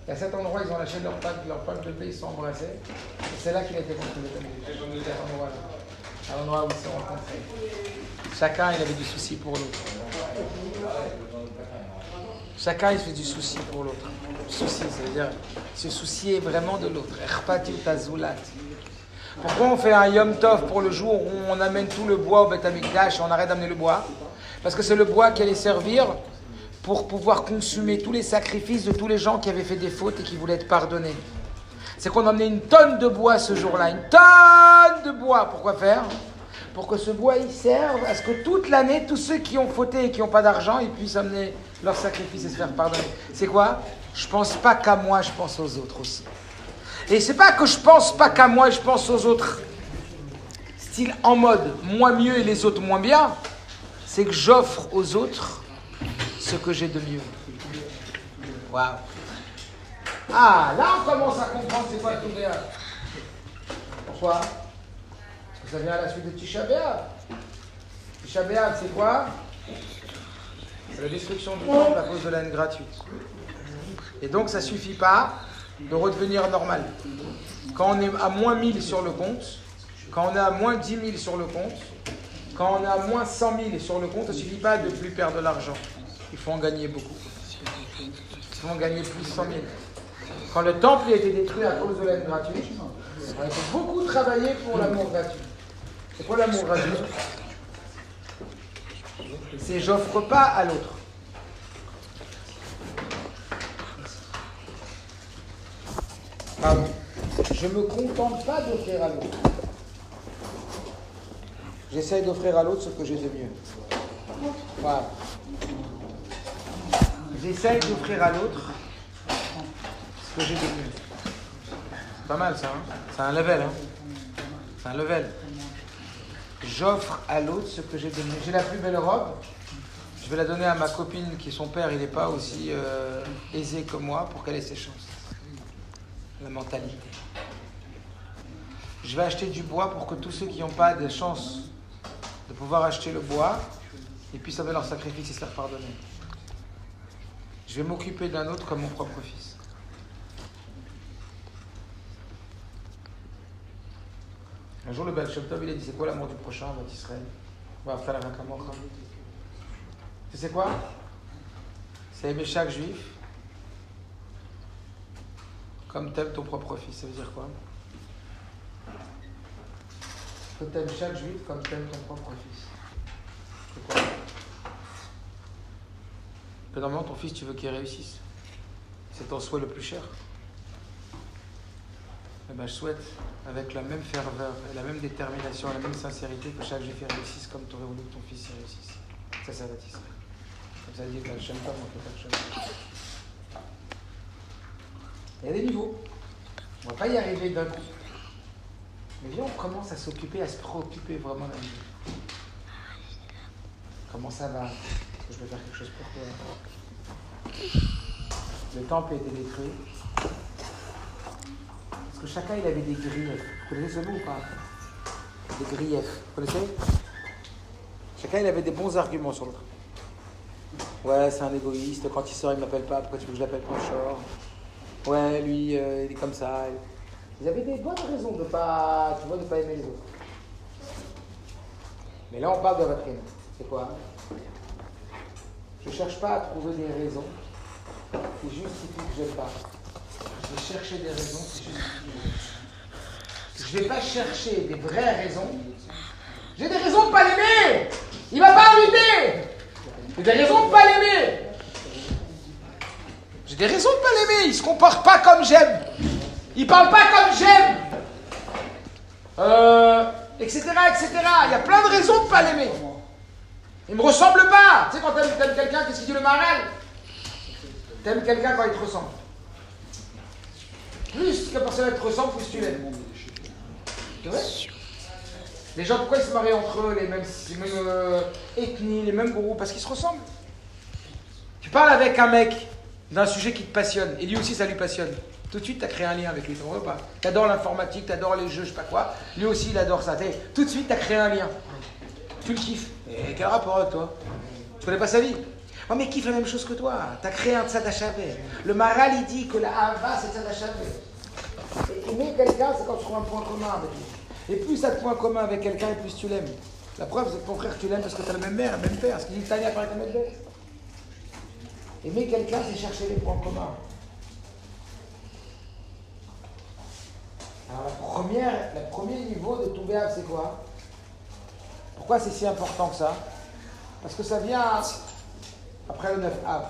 Et à cet endroit, ils ont lâché leur pack, leur pack de blé, ils se sont embrassés. Et c'est là qu'il a été construit le endroit-là. À l'endroit où ils se sont rencontrés. Chacun, il avait du souci pour l'autre. Chacun, il fait du souci pour l'autre. Souci, ça veut dire se soucier vraiment de l'autre. Pourquoi on fait un Yom Tov pour le jour où on amène tout le bois au Beth et on arrête d'amener le bois? Parce que c'est le bois qui allait servir pour pouvoir consumer tous les sacrifices de tous les gens qui avaient fait des fautes et qui voulaient être pardonnés. C'est qu'on amené une tonne de bois ce jour-là, une tonne de bois. Pourquoi faire? Pour que ce bois il serve à ce que toute l'année, tous ceux qui ont fauté et qui n'ont pas d'argent, ils puissent amener leurs sacrifices et se faire pardonner. C'est quoi? Je pense pas qu'à moi, je pense aux autres aussi. Et c'est pas que je pense pas qu'à moi, je pense aux autres. Style en mode moi mieux et les autres moins bien. C'est que j'offre aux autres ce que j'ai de mieux. Waouh. Ah, là on commence à comprendre c'est quoi tout Pourquoi? Parce que ça vient à la suite de Tisha. Tisha c'est quoi? C'est la destruction du temple à cause de la haine gratuite. Et donc ça suffit pas de redevenir normal. Quand on est à moins 1000 sur le compte, quand on est à moins 10 000 sur le compte, quand on est à moins 100 000 sur le compte, ça ne suffit pas de plus perdre de l'argent. Il faut en gagner beaucoup. Il faut en gagner plus 100 000. Quand le temple a été détruit à cause de l'aide gratuite, on a beaucoup travaillé pour l'amour gratuit. C'est quoi l'amour gratuit C'est j'offre pas à l'autre. Pardon. Je me contente pas d'offrir à l'autre. J'essaye d'offrir à l'autre ce que j'ai de mieux. Voilà. J'essaye d'offrir à l'autre ce que j'ai mieux. C'est pas mal ça, hein C'est un level, hein C'est un level. J'offre à l'autre ce que j'ai mieux. J'ai la plus belle robe. Je vais la donner à ma copine qui, son père, il n'est pas aussi euh, aisé que moi pour qu'elle ait ses chances la mentalité. Je vais acheter du bois pour que tous ceux qui n'ont pas de chance de pouvoir acheter le bois, ils puissent avoir leur sacrifice et se faire pardonner. Je vais m'occuper d'un autre comme mon propre fils. Un jour, le Baal Shem il a dit C'est quoi l'amour du prochain, votre Israël? Tu sais quoi? C'est aimer chaque juif comme t'aimes ton propre fils, ça veut dire quoi? Que t'aimes chaque juif comme t'aimes ton propre fils. C'est quoi? Que normalement ton fils, tu veux qu'il réussisse. C'est ton souhait le plus cher. Eh ben, je souhaite, avec la même ferveur, et la même détermination, la même sincérité, que chaque juif réussisse comme tu aurais voulu que ton fils réussisse. Ça, ça va t'Israël. Comme ça dit, pas mon frère, il y a des niveaux. On ne va pas y arriver d'un coup. Mais viens, on commence à s'occuper, à se préoccuper vraiment d'un vie. Comment ça va? Je peux faire quelque chose pour toi Le temple a été détruit. Parce que chacun, il avait des griefs. Vous connaissez ce mot ou pas? Des griefs. Vous connaissez? Chacun, il avait des bons arguments sur l'autre. Ouais, c'est un égoïste. Quand il sort, il ne m'appelle pas. Pourquoi tu veux que je l'appelle quand je Ouais, lui, euh, il est comme ça. Ils avaient des bonnes raisons de ne pas, pas aimer les autres. Mais là, on parle de votre C'est quoi? Je ne cherche pas à trouver des raisons qui justifient que je n'aime pas. Je vais chercher des raisons qui justifient Je ne vais pas chercher des vraies raisons. J'ai des raisons de ne pas l'aimer Il va pas inviter. J'ai des raisons de pas l'aimer. J'ai des raisons de pas l'aimer. Il se comporte pas comme j'aime. Il parle pas comme j'aime. Euh, etc., etc. Il y a plein de raisons de pas l'aimer. Il me ressemble pas. Tu sais, quand t'aimes quelqu'un, qu'est-ce qu'il dit le maral T'aimes quelqu'un quand il te ressemble. Plus que personne te ressemble, plus tu l'aimes. Les gens, pourquoi ils se marient entre eux, les mêmes, les euh, ethnies, les mêmes groupes Parce qu'ils se ressemblent. Tu parles avec un mec d'un sujet qui te passionne, et lui aussi ça lui passionne. Tout de suite, tu as créé un lien avec lui, tu pas Tu adores l'informatique, tu adores les jeux, je sais pas quoi. Lui aussi, il adore ça. Tout de suite, tu as créé un lien. Tu le kiffes. Et quel rapport avec toi? Tu connais pas sa vie? Oh, mais kiffe la même chose que toi. Tu as créé un tzad HAV. Le maral, il dit que la hava, c'est tzad HAV. Et Aimer quelqu'un, c'est quand tu trouves un point commun avec lui. Et plus tu as de points communs avec quelqu'un, et plus tu l'aimes. La preuve, c'est que ton frère, tu l'aimes parce que tu as la même mère, le même père. Ce qu'il dit, Tania, par bête. Aimer quelqu'un, c'est chercher les points communs. Alors, le premier niveau de verbe, c'est quoi? Pourquoi c'est si important que ça Parce que ça vient après le 9 av.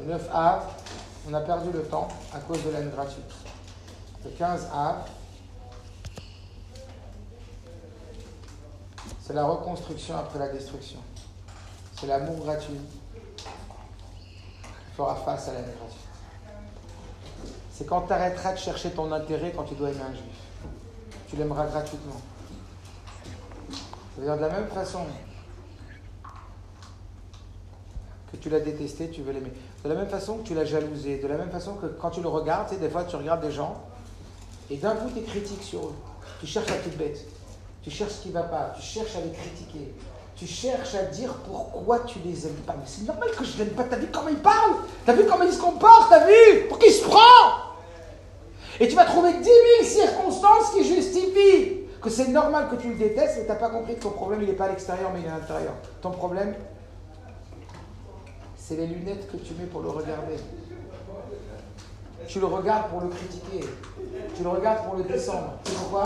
Le 9 av, on a perdu le temps à cause de l'aide gratuite. Le 15 av, c'est la reconstruction après la destruction. C'est l'amour gratuit qui fera face à l'aide gratuite. C'est quand tu arrêteras de chercher ton intérêt quand tu dois aimer un juif. Tu l'aimeras gratuitement. Ça veut dire de la même façon que tu l'as détesté, tu veux l'aimer. De la même façon que tu l'as jalousé. De la même façon que quand tu le regardes, tu sais, des fois tu regardes des gens et d'un coup tu critiques sur eux. Tu cherches la petite bête. Tu cherches ce qui ne va pas. Tu cherches à les critiquer. Tu cherches à dire pourquoi tu les aimes pas. Mais c'est normal que je l'aime pas. T'as vu comment il parle? T'as vu comment il se comporte T'as vu? Pour qui se prend? Et tu vas trouver 10 000 circonstances qui justifient que c'est normal que tu le détestes, mais tu n'as pas compris que ton problème, il n'est pas à l'extérieur, mais il est à l'intérieur. Ton problème, c'est les lunettes que tu mets pour le regarder. Tu le regardes pour le critiquer. Tu le regardes pour le descendre. Tu sais pourquoi?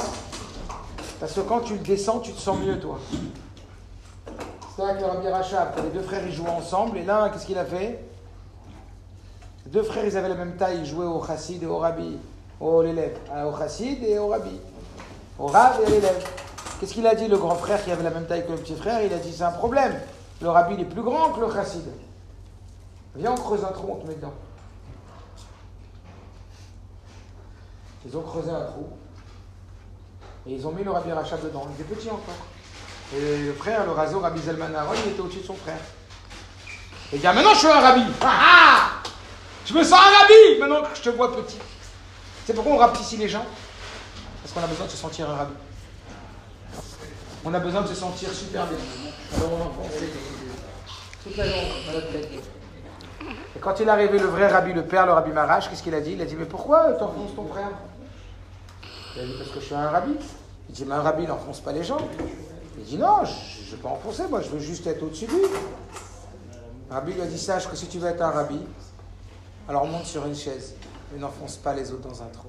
Parce que quand tu le descends, tu te sens mieux, toi. C'est avec le Rabbi Rachab, les deux frères, ils jouaient ensemble, et l'un, qu'est-ce qu'il a fait? Les deux frères, ils avaient la même taille, ils jouaient au chassid et au rabbi, au l'élève, Ah, au chassid et au rabbi, au rab et à l'élève. Qu'est-ce qu'il a dit, le grand frère qui avait la même taille que le petit frère? Il a dit, c'est un problème. Le rabbi, il est plus grand que le chassid. Viens, on creuse un trou, on te met dedans. Ils ont creusé un trou. Et ils ont mis le Rabbi Rachab dedans. Il était petit encore. Et le frère, le raso, Rabbi Zelman il était au-dessus de son frère. Et il dit, ah, maintenant je suis un rabbi. Ah ah Je me sens un rabbi maintenant que je te vois petit. C'est pourquoi on rapetit les gens Parce qu'on a besoin de se sentir un rabbi. On a besoin de se sentir super bien. Alors on toute la journée. Et quand il est arrivé, le vrai rabbi, le père, le rabbi Marash, qu'est-ce qu'il a dit? Il a dit, mais pourquoi t'enfonces ton frère? Il a dit, parce que je suis un rabbi. Il dit, mais un rabbi, il n'enfonce pas les gens. Il dit, non, je ne veux pas enfoncer, moi, je veux juste être au-dessus de lui. Le rabbi lui a dit, sache que si tu veux être un rabbi, alors monte sur une chaise, mais n'enfonce pas les autres dans un trou.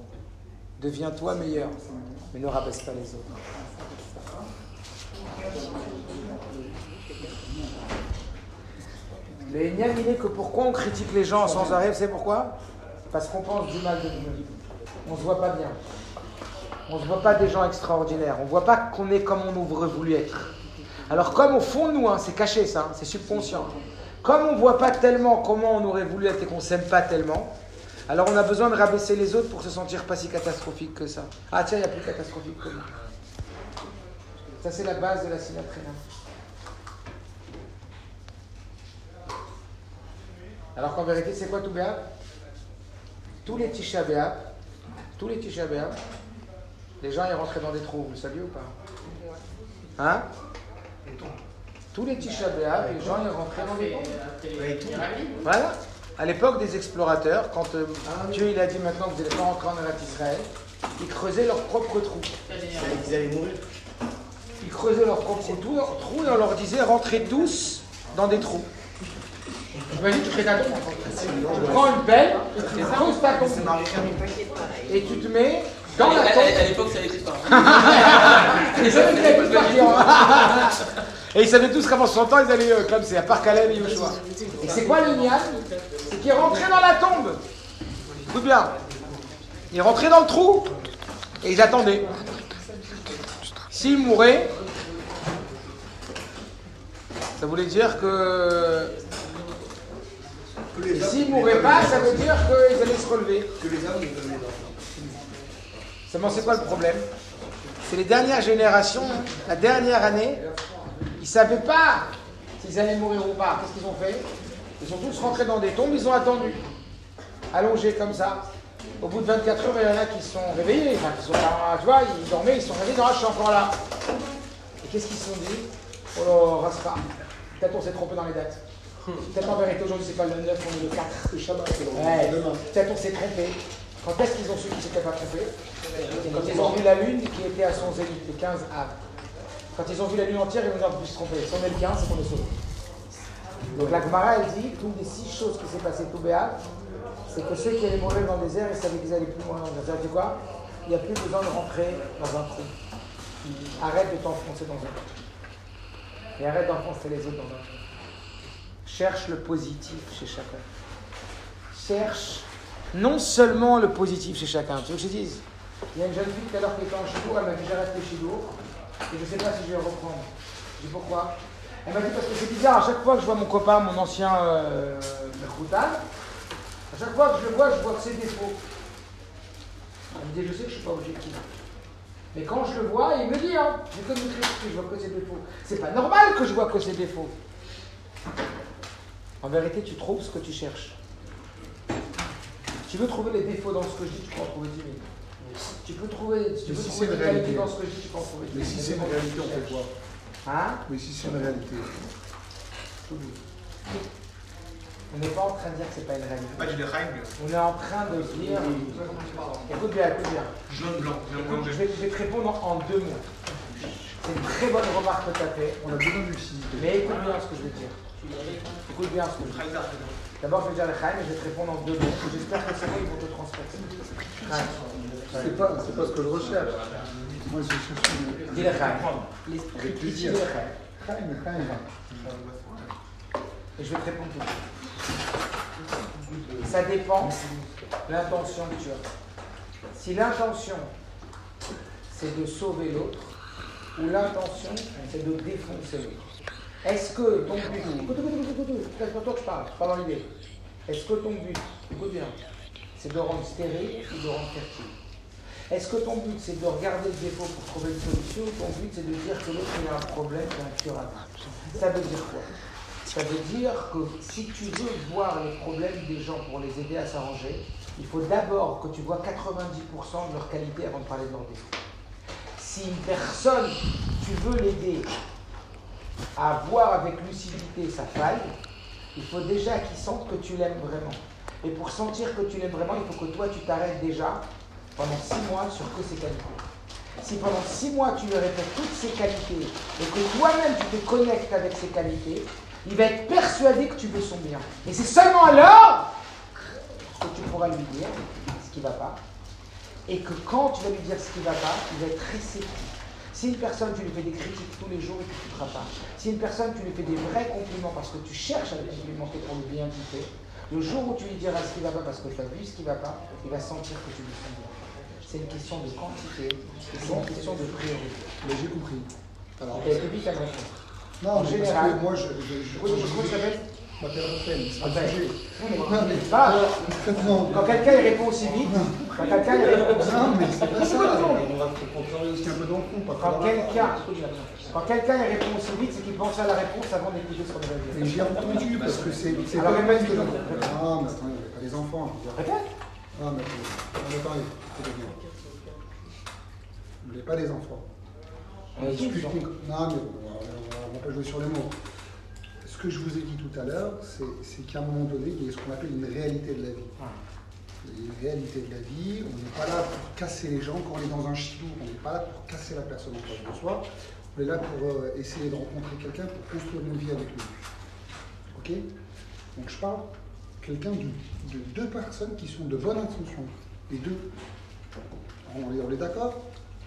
Deviens-toi meilleur, mais ne rabaisse pas les autres. Le Ignan, il est que pourquoi on critique les gens sans arrêt, c'est pourquoi? Parce qu'on pense du mal de nous. On ne se voit pas bien. On ne se voit pas des gens extraordinaires. On ne voit pas qu'on est comme on aurait voulu être. Alors comme au fond de nous, hein, c'est caché ça, hein, c'est subconscient. Comme on ne voit pas tellement comment on aurait voulu être et qu'on ne s'aime pas tellement, alors on a besoin de rabaisser les autres pour se sentir pas si catastrophique que ça. Ah tiens, il n'y a plus catastrophique que moi. Ça c'est la base de la symétrie. Alors qu'en vérité, c'est quoi tout Béab Tous les Tisha Béab, tous les Tisha Béab, les gens ils rentraient dans des trous, vous le saviez ou pas? Hein? Tous les Tisha Béab, les gens ils rentraient dans des trous. Voilà. À l'époque des explorateurs, quand euh, Dieu il a dit maintenant que vous n'allez pas rentrer en Eretz Israël, ils creusaient leur propre trou. Ils allaient mourir. Ils creusaient leur propre trou, trou et on leur disait rentrez tous dans des trous. Imagine, tu crées ta tombe. Tu prends une pelle, tu creuses ta tombe. Et tu te mets dans la tombe. À l'époque, ça n'existe pas. Sais plus partir. Et ils savaient tous qu'avant 60 ans, ils allaient euh, comme c'est à part Caleb et Yoshua. Et c'est quoi le nian C'est qu'ils rentraient dans la tombe. Écoute bien. Ils rentraient dans le trou et ils attendaient. S'ils mouraient, ça voulait dire que. Et s'ils mouraient pas, ça veut dire qu'ils allaient se relever. Seulement, c'est quoi le problème? C'est les dernières générations, la dernière année, ils ne savaient pas s'ils allaient mourir ou pas. Qu'est-ce qu'ils ont fait? Ils sont tous rentrés dans des tombes, ils ont attendu. Allongés comme ça. Au bout de 24 heures, il y en a qui se sont réveillés. Enfin, qui sont pas, tu vois, ils dormaient, ils se sont réveillés. Non, je suis encore là. Et qu'est-ce qu'ils se sont dit? Oh là, rase pas. Peut-être on s'est trompé dans les dates. Peut-être en vérité, aujourd'hui, c'est pas le 9, on est le 4. Le Shabbat, c'est Ouais, demain. peut-être on s'est trompé. Quand est-ce qu'ils ont su qu'ils s'étaient pas trompés? Quand ils ont vu la lune qui était à son zénith, le 15 av. Quand ils ont vu la lune entière, ils ont pu se tromper. Si on est le 15, c'est qu'on est sauvé. Donc la Gemara, elle dit, toutes les six choses qui s'est passées tout béat, c'est que ceux qui allaient mourir dans le désert, ils savaient qu'ils allaient plus loin dans le désert. Tu quoi? Il n'y a plus besoin de rentrer dans un trou. Arrête de t'enfoncer dans un trou. Et arrête d'enfoncer les autres dans un trou. Cherche le positif chez chacun. Cherche non seulement le positif chez chacun. Tu veux que je dise? Il y a une jeune fille tout à l'heure qui était en chidour, elle m'a dit j'arrête le chidour et je ne sais pas si je vais reprendre. Je dis pourquoi Elle m'a dit parce que c'est bizarre, à chaque fois que je vois mon copain, mon ancien euh, à chaque fois que je le vois, je vois que ses défauts. Elle me dit je sais que je ne suis pas objectif. Mais quand je le vois, il me dit, hein, j'ai que je vois que ses défauts. C'est pas normal que je vois que ses défauts. En vérité, tu trouves ce que tu cherches. Tu veux trouver les défauts dans ce que je dis, tu peux en trouver 10 000. Tu peux trouver, tu Mais peux si trouver c'est une réalité. dans ce que je dis, tu peux en trouver 10 000. Mais si c'est une réalité, on fait quoi Hein Mais si c'est une réalité. On n'est pas en train de dire que c'est pas une réalité. Pas du Lechaim, On est en train de dire. Écoute bien, écoute bien. jaune blanc. Écoute, je vais, je vais te répondre en deux mots. C'est une très bonne remarque que tu as fait. On a besoin de lucidité. Mais écoute bien ce que je vais te dire. Écoute bien ce que je vais te dire. D'abord, je vais dire le Chaim et je vais te répondre en deux mots. J'espère que ces mots, ils vont te transmettre. C'est pas, c'est pas ce que je recherche. Moi, je cherche. Dis le Chaim. Avec plaisir. je vais te répondre tout. Ça dépend de l'intention que tu as. Si l'intention, c'est de sauver l'autre, ou l'intention, c'est de défoncer l'autre. Est-ce que ton but. Écoute, écoute, toi que je parle, je parle dans l'idée. Est-ce que ton but, écoute bien, c'est de rendre stérile ou de rendre fertile? Est-ce que ton but, c'est de regarder le défaut pour trouver une solution ou ton but, c'est de dire que l'autre, il a un problème qui est incurable? Ça veut dire quoi? Ça veut dire que si tu veux voir les problèmes des gens pour les aider à s'arranger, il faut d'abord que tu vois 90% de leurs qualités avant de parler de leurs défauts. Si une personne, tu veux l'aider à voir avec lucidité sa faille, il faut déjà qu'il sente que tu l'aimes vraiment. Et pour sentir que tu l'aimes vraiment, il faut que toi, tu t'arrêtes déjà pendant six mois sur que ses qualités. Si pendant six mois, tu lui répètes toutes ses qualités et que toi-même, tu te connectes avec ses qualités, il va être persuadé que tu veux son bien. Et c'est seulement alors que tu pourras lui dire ce qui ne va pas. Et que quand tu vas lui dire ce qui ne va pas, il va être réceptif. Si une personne, tu lui fais des critiques tous les jours, il ne t'écoutera pas. Si une personne, tu lui fais des vrais compliments parce que tu cherches à le complimenter pour le bien qu'il fait, le jour où tu lui diras ce qui ne va pas parce que tu as vu ce qui ne va pas, il va sentir que tu lui fais bien. C'est une question de quantité, et c'est une question de priorité. Mais j'ai compris. Alors, été vite à non, en mais parce général- que moi, je. je, je, Oui, je ça va être- je m'appelle Raphaël, c'est pas le Raphaël. sujet. Non, mais- Non, mais- Non, Quand quelqu'un répond aussi vite, quand quelqu'un répond aussi Non, vite, mais c'est pas ça. On va faut travailler aussi un peu dans le quand quelqu'un quand quelqu'un répond aussi vite, c'est qu'il pense à la réponse avant d'écouter ce qu'on va Mais dire. j'ai entendu parce que c'est. c'est Alors, pas répète, évident. répète. Ah, mais attends, il y a pas les enfants. Répète. Ah, mais attends, on va parler. c'est bien. Vous voulez pas les enfants. Discute- Non, mais on on va pas jouer sur les mots. Ce que je vous ai dit tout à l'heure, c'est qu'à un moment donné, il y a ce qu'on appelle une réalité de la vie. Il y a une réalité de la vie, on n'est pas là pour casser les gens. Quand on est dans un chidou, on n'est pas là pour casser la personne en face de soi. On est là pour euh, essayer de rencontrer quelqu'un pour construire une vie avec lui. Ok? Donc je parle quelqu'un de, de deux personnes qui sont de bonne intention. Les deux. On est, on est d'accord?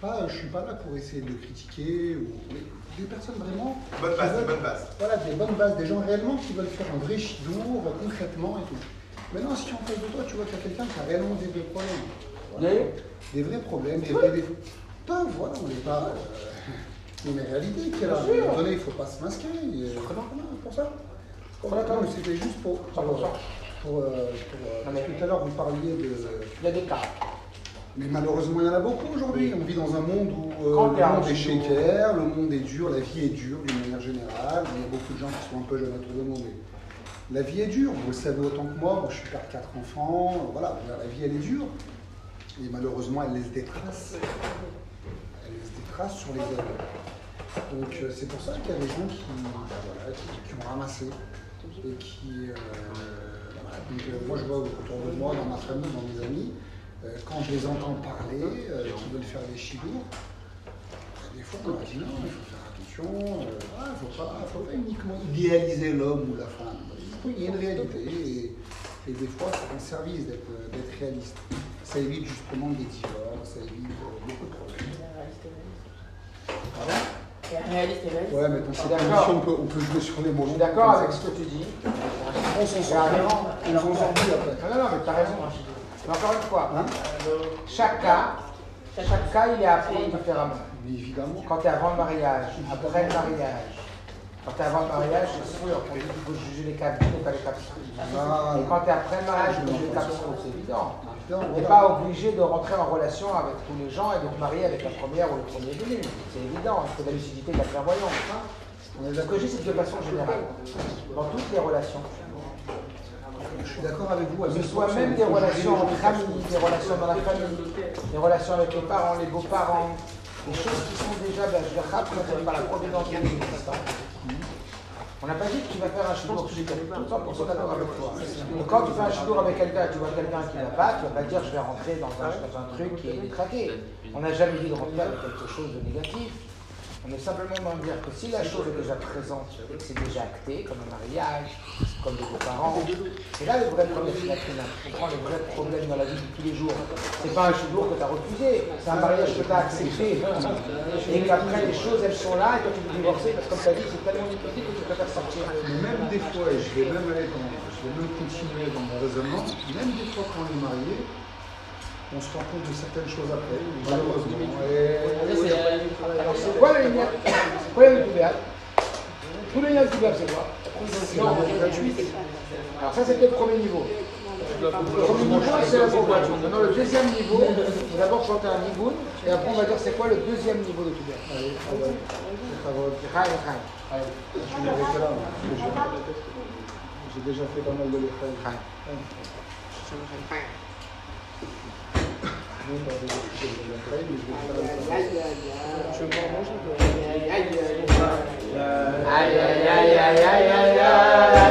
Pas, je suis pas là pour essayer de le critiquer ou mais des personnes vraiment. Bonne base, veulent- bonne base. Voilà, des bonnes bases, des gens réellement qui veulent faire un vrai chidour concrètement et tout. Maintenant, si en face de toi, tu vois qu'il y a quelqu'un qui a réellement des vrais problèmes, voilà, Des des vrais problèmes, des vrais défauts. Pas, voilà, on n'est pas. Euh, il y a une réalité qui est là. À un moment donné, il ne faut pas se masquer. et- pour ça. Voilà, non, c'était juste pour. pour, 100%. Pour, euh, pour, euh, mais- tout à l'heure, vous parliez de. Il y a des cas. Mais malheureusement, il y en a beaucoup aujourd'hui. On vit dans un monde où euh, le monde est shaker, le monde est dur, la vie est dure d'une manière générale. Il y a beaucoup de gens qui sont un peu jeunes autour de nous, mais la vie est dure. Vous le savez autant que moi. Moi, je suis père de quatre enfants. Voilà, la vie, elle est dure. Et malheureusement, elle laisse des traces. Elle laisse des traces sur les hommes. Donc, c'est pour ça qu'il y a des gens qui, voilà, qui, qui ont ramassé et qui. euh. Donc, euh, moi, je vois autour de moi, dans ma famille, dans mes amis, euh, quand je les entends parler, euh, qui veulent faire des chidours, bah, des fois, on leur dit non, il faut faire attention, euh, il ne faut pas, faut pas uniquement idéaliser l'homme ou la femme. Il y a une réalité et, et des fois, c'est un service d'être réaliste. Ça évite justement des divorces, ça évite beaucoup de problèmes. Pardon? Réaliste et réaliste. Ouais, mais dans cette d'accord. condition, on peut, on peut jouer sur les mots. Je suis d'accord avec ce que tu dis. On s'en sort. On s'en sort plus après. Non, non, non, mais tu as raison. Mais encore une fois, Hein chaque cas, chaque cas, il est appris différemment. Mais évidemment. Quand tu es avant le mariage, après le mariage. Quand tu es avant le mariage, c'est sûr qu'on dit qu'il faut juger les cas et pas les cas Ah, Et quand tu es après le mariage, il faut juger les cas c'est évident. Évident, Tu n'es voilà. pas obligé de rentrer en relation avec tous les gens et de te marier avec la première ou le premier venu. C'est évident, de la lucidité, de la clairvoyance. hein. On est Ce que j'ai, c'est de façon générale, dans toutes les relations, Je suis d'accord avec vous. que ce 1000%, soit même des relations entre amis, des relations dans la famille, des relations avec les parents, les beaux-parents, des choses qui sont déjà, ben, je les représentées par la providence de l'existence. On n'a pas dit que tu vas faire un suis tout le temps pour ça d'accord avec toi. Et quand tu fais un chidour avec quelqu'un, tu vois quelqu'un qui va pas, tu vas pas dire je vais rentrer dans un, dans un truc qui est détraqué. On n'a jamais dit de rentrer avec quelque chose de négatif. On est simplement dans le dire que si la chose est déjà présente et que c'est déjà acté, comme un mariage, comme des beaux-parents, c'est là le vrai problème de la finale. Tu comprends le vrai problème dans la vie de tous les jours. C'est pas un chidour que tu as refusé, c'est un mariage que tu as accepté. Et qu'après les choses elles sont là et toi tu veux divorcer parce que comme ta vie c'est tellement hypothèque que tu préfères sortir. Mais même des fois, et je vais même aller dans, je vais même continuer dans mon raisonnement, même des fois quand on est marié, on se rend compte de certaines choses après, malheureusement. C'est quoi la lumière C'est quoi la lumière du béat Tous les liens du béat c'est quoi Non, Alors ça c'était le premier niveau. Le premier niveau c'est la. Maintenant le deuxième niveau, on va d'abord chanter un niboun et après on va dire c'est quoi le deuxième niveau de tout Allez, j'ai- déjà fait pas mal de l'effet. Ай-яй-яй-яй-яй-яй-яй.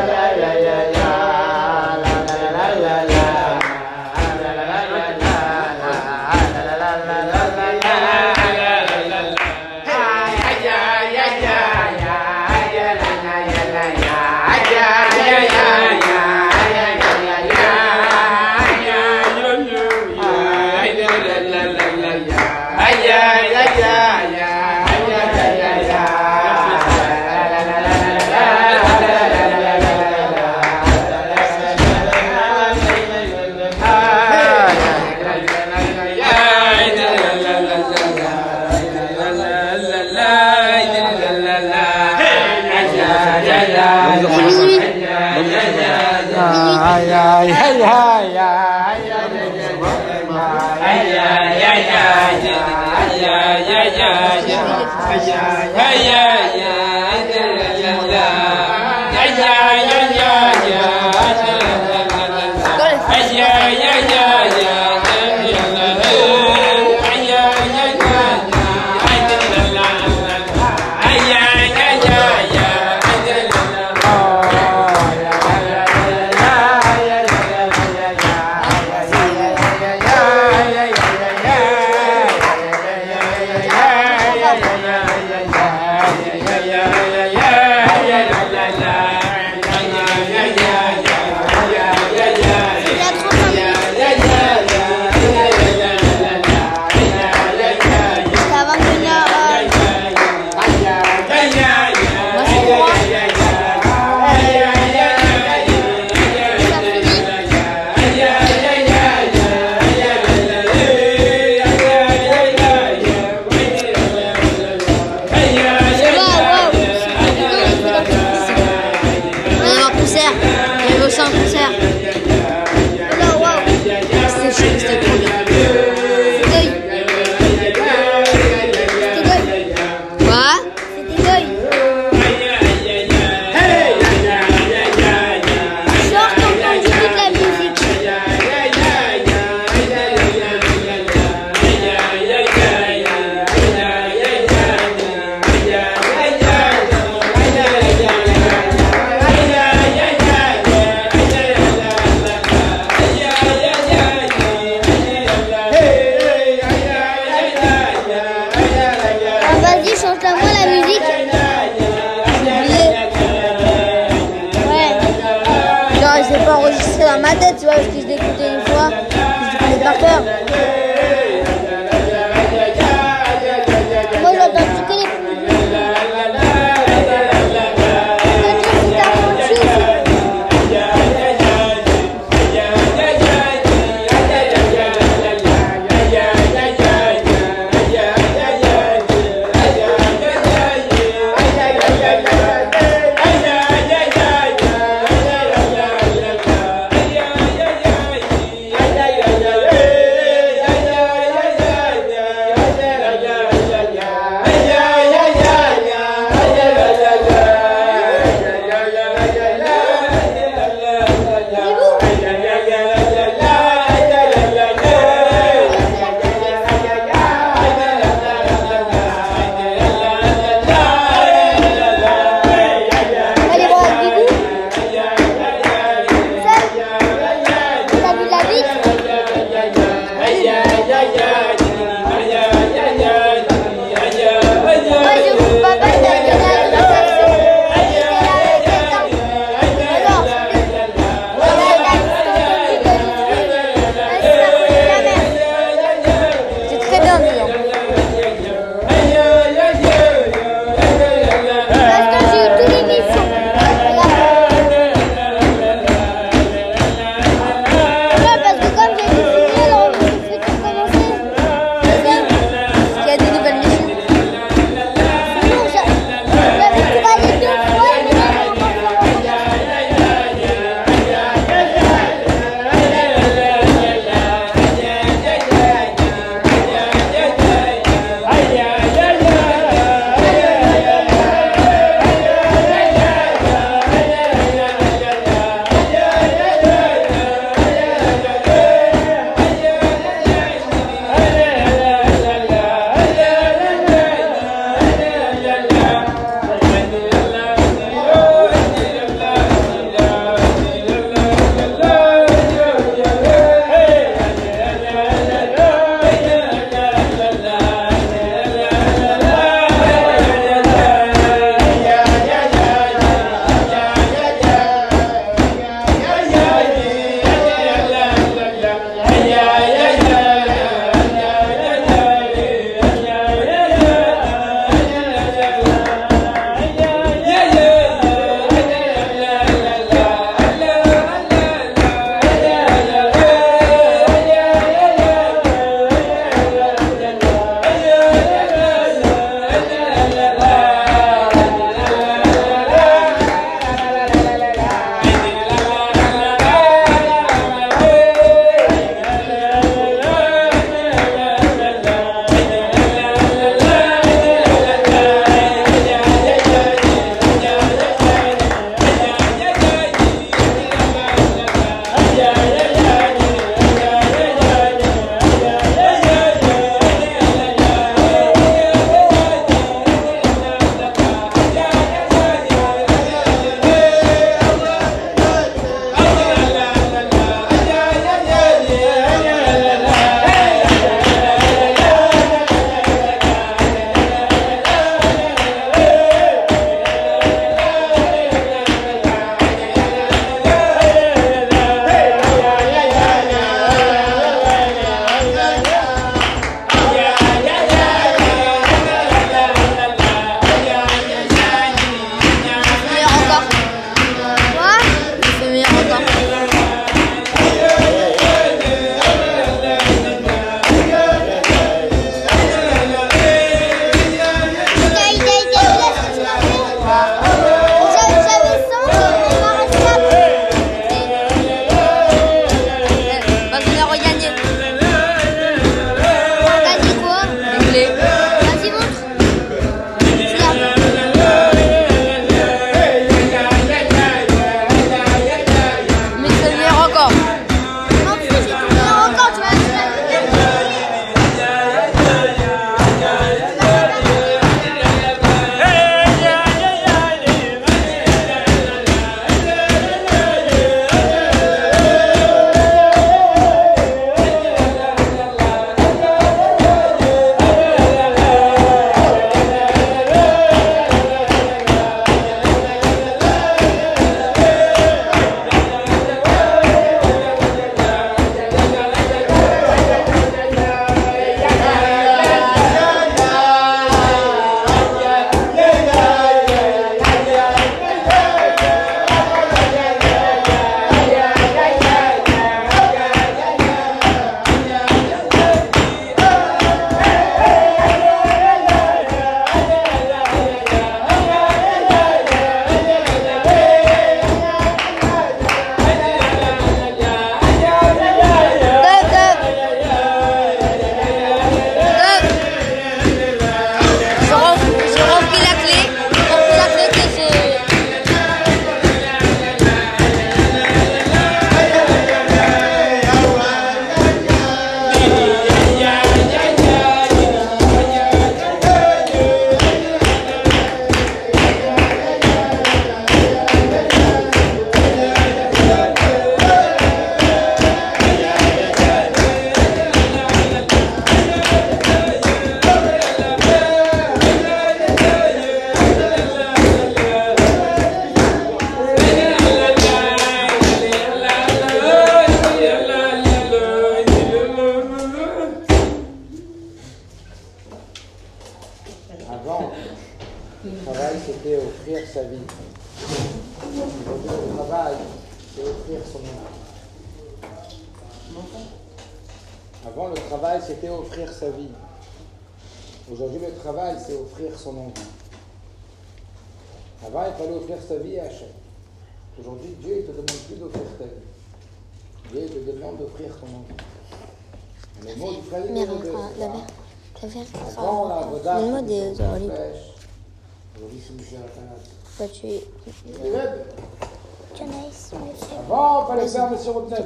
Avant, il fallait faire Monsieur Rodnef.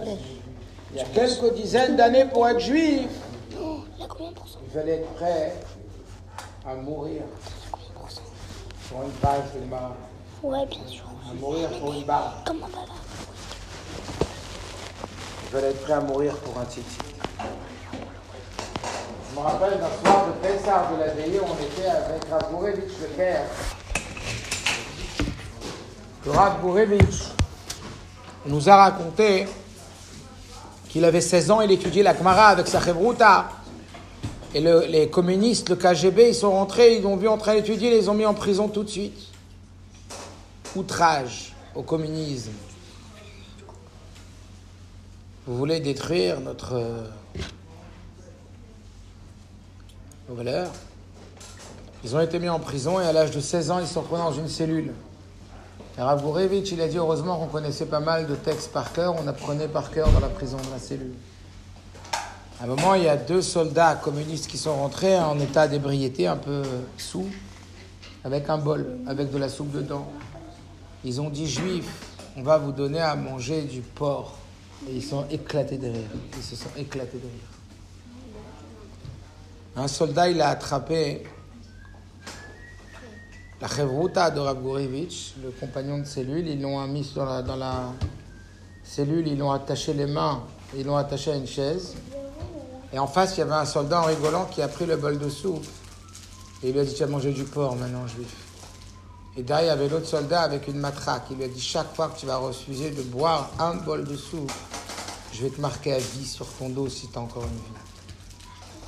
Il y a quelques dizaines d'années pour être juif, Oh, il fallait être prêt à mourir pour une page de Gemara. Ouais, bien sûr. À mourir pour une barre. Comment ça va Il fallait être prêt à mourir pour un titi. Je me rappelle d'un soir de Pessar de la veillée, on était avec Rav Bourevitch, le père. Le Bourevitch nous a raconté qu'il avait 16 ans, il étudiait la Gemara avec sa Chevruta. Et le- les communistes, le KGB, ils sont rentrés, ils l'ont vu en train d'étudier, ils les ont mis en prison tout de suite. Outrage au communisme. Vous voulez détruire notre euh, nos valeurs Ils ont été mis en prison et à l'âge de 16 ans, ils sont retrouvés dans une cellule. Et Rav Gourevitch, il a dit heureusement qu'on connaissait pas mal de textes par cœur, on apprenait par cœur dans la prison de la cellule. À un moment, il y a deux soldats communistes qui sont rentrés en état d'ébriété, un peu sous, avec un bol, avec de la soupe dedans. Ils ont dit Juifs, on va vous donner à manger du porc. Et ils sont éclatés de rire. Ils se sont éclatés de rire. Un soldat, il a attrapé la chevruta de Rav le compagnon de cellule. Ils l'ont mis dans la, cellule, ils l'ont attaché les mains, ils l'ont attaché à une chaise. Et en face, il y avait un soldat en rigolant qui a pris le bol de soupe. Et il lui a dit Tu as mangé du porc maintenant, juif. Et derrière, il y avait l'autre soldat avec une matraque. Il lui a dit Chaque fois que tu vas refuser de boire un bol de soupe, je vais te marquer à vie sur ton dos si tu as encore une vie.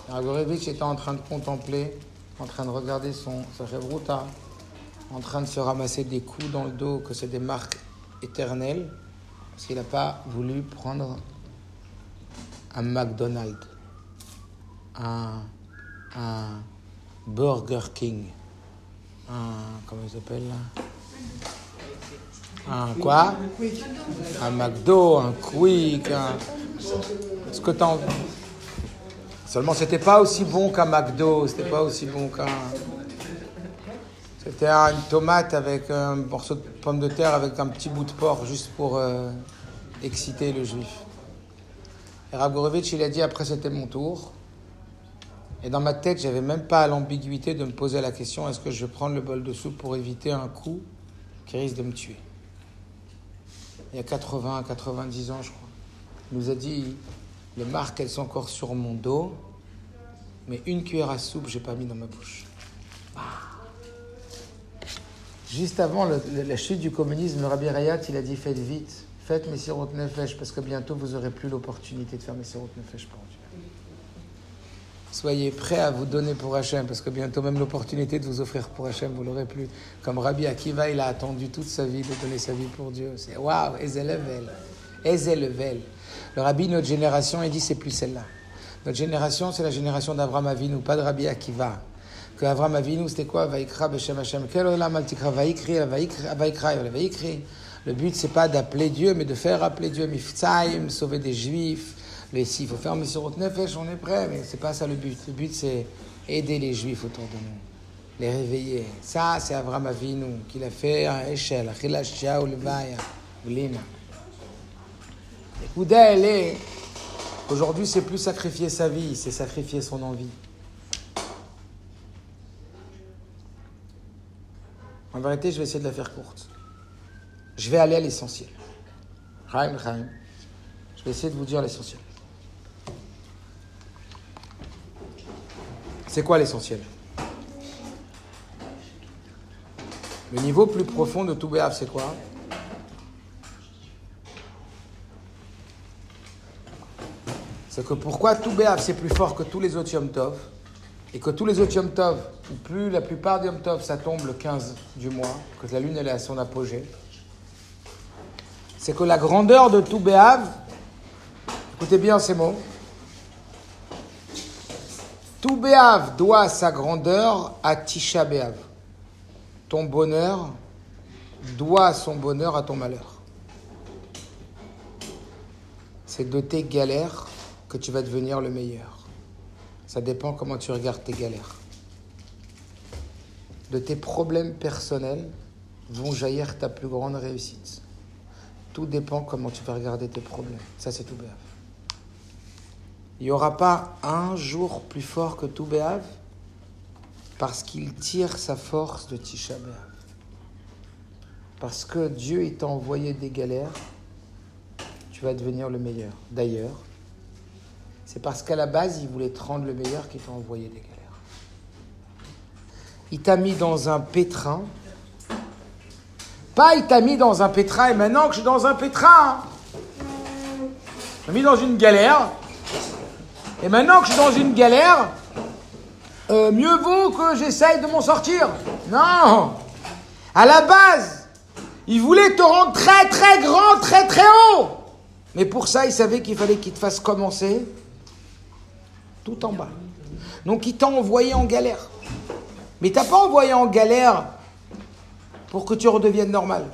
Ragorevitch était en train de contempler, en train de regarder son, sa chevruta, en train de se ramasser des coups dans le dos, que c'est des marques éternelles, parce qu'il n'a pas voulu prendre un McDonald's, un, Burger King, un. Comment il s'appelle là? Un quoi? Un McDo, un Quick, un. Ce que t'en. Seulement, c'était pas aussi bon qu'un McDo, c'était pas aussi bon qu'un. C'était une tomate avec un morceau de pomme de terre avec un petit bout de porc juste pour euh, exciter le juif. Et Ragorovitch, il a dit après c'était mon tour. Et dans ma tête, j'avais même pas l'ambiguïté de me poser la question est-ce que je vais prendre le bol de soupe pour éviter un coup qui risque de me tuer? Il y a 80, 90 ans, je crois. Il nous a dit les marques, elles sont encore sur mon dos, mais une cuillère à soupe, j'ai pas mis dans ma bouche. Ah. Juste avant la chute du communisme, Rabbi Rayat, il a dit faites vite, faites Messirot Nefesh, parce que bientôt vous aurez plus l'opportunité de faire Messirot Nefesh pour Dieu. Soyez prêts à vous donner pour Hachem, parce que bientôt même l'opportunité de vous offrir pour Hachem, vous l'aurez plus. Comme Rabbi Akiva, il a attendu toute sa vie de donner sa vie pour Dieu. C'est waouh, Ezelevel, Ezelevel. Le Rabbi, notre génération, il dit c'est plus celle-là. Notre génération, c'est la génération d'Abraham Avinu, pas de Rabbi Akiva. Que Abraham Avinu, c'était quoi? Vaikra Beshem Hashem. Quel olam al tikra Vaikri, Vaikra, Vaikri. Le but, c'est pas d'appeler Dieu, mais de faire appeler Dieu. Miftsaim, sauver des Juifs. Mais s'il faut faire Messirot Nefesh, on est prêt, mais c'est pas ça le but. Le but, c'est aider les Juifs autour de nous, les réveiller. Ça, c'est Abraham Avinu qui l'a fait à échelle. Achilash Shia Ulvaya, Glina. Aujourd'hui, c'est plus sacrifier sa vie, c'est sacrifier son envie. En vérité, je vais essayer de la faire courte. Je vais aller à l'essentiel. Je vais essayer de vous dire l'essentiel. C'est quoi l'essentiel? Le niveau plus profond de tout Béav, c'est quoi? C'est que pourquoi tout Béav, c'est plus fort que tous les autres Yom Tov, et que tous les autres Yom Tov, ou plus la plupart des Yom ça tombe le 15 du mois, que la lune elle est à son apogée, c'est que la grandeur de tout Béav, Écoutez bien ces mots. Tout Béav doit sa grandeur à Tisha Béav. Ton bonheur doit son bonheur à ton malheur. C'est de tes galères que tu vas devenir le meilleur. Ça dépend comment tu regardes tes galères. De tes problèmes personnels vont jaillir ta plus grande réussite. Tout dépend comment tu vas regarder tes problèmes. Ça, c'est tout béave. Il n'y aura pas un jour plus fort que tout béave parce qu'il tire sa force de Tisha B'Av. Parce que Dieu, t'a envoyé des galères, tu vas devenir le meilleur. D'ailleurs, c'est parce qu'à la base, il voulait te rendre le meilleur qu'il t'a envoyé des galères. Il t'a mis dans un pétrin. Pas il t'a mis dans un pétrin et maintenant que je suis dans un pétrin, il m'a mis dans une galère. Et maintenant que je suis dans une galère, euh, mieux vaut que j'essaye de m'en sortir. Non À la base, il voulait te rendre très très grand, très très haut. Mais pour ça, il savait qu'il fallait qu'il te fasse commencer tout en bas. Donc il t'a envoyé en galère. Mais il t'a pas envoyé en galère pour que tu redeviennes normal.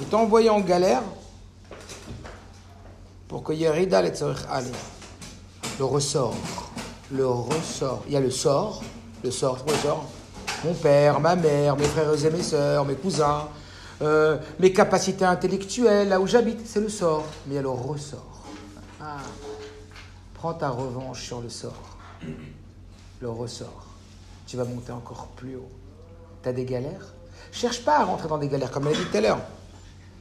Il t'a envoyé en galère pour que Yerida le. Le ressort. Le ressort. Il y a le sort. Le sort, le sort Mon père, ma mère, mes frères et mes sœurs, mes cousins, euh, mes capacités intellectuelles, là où j'habite, c'est le sort. Mais il y a le ressort. Ah. Prends ta revanche sur le sort. Le ressort. Tu vas monter encore plus haut. Tu as des galères? Cherche pas à rentrer dans des galères, comme elle dit tout à l'heure.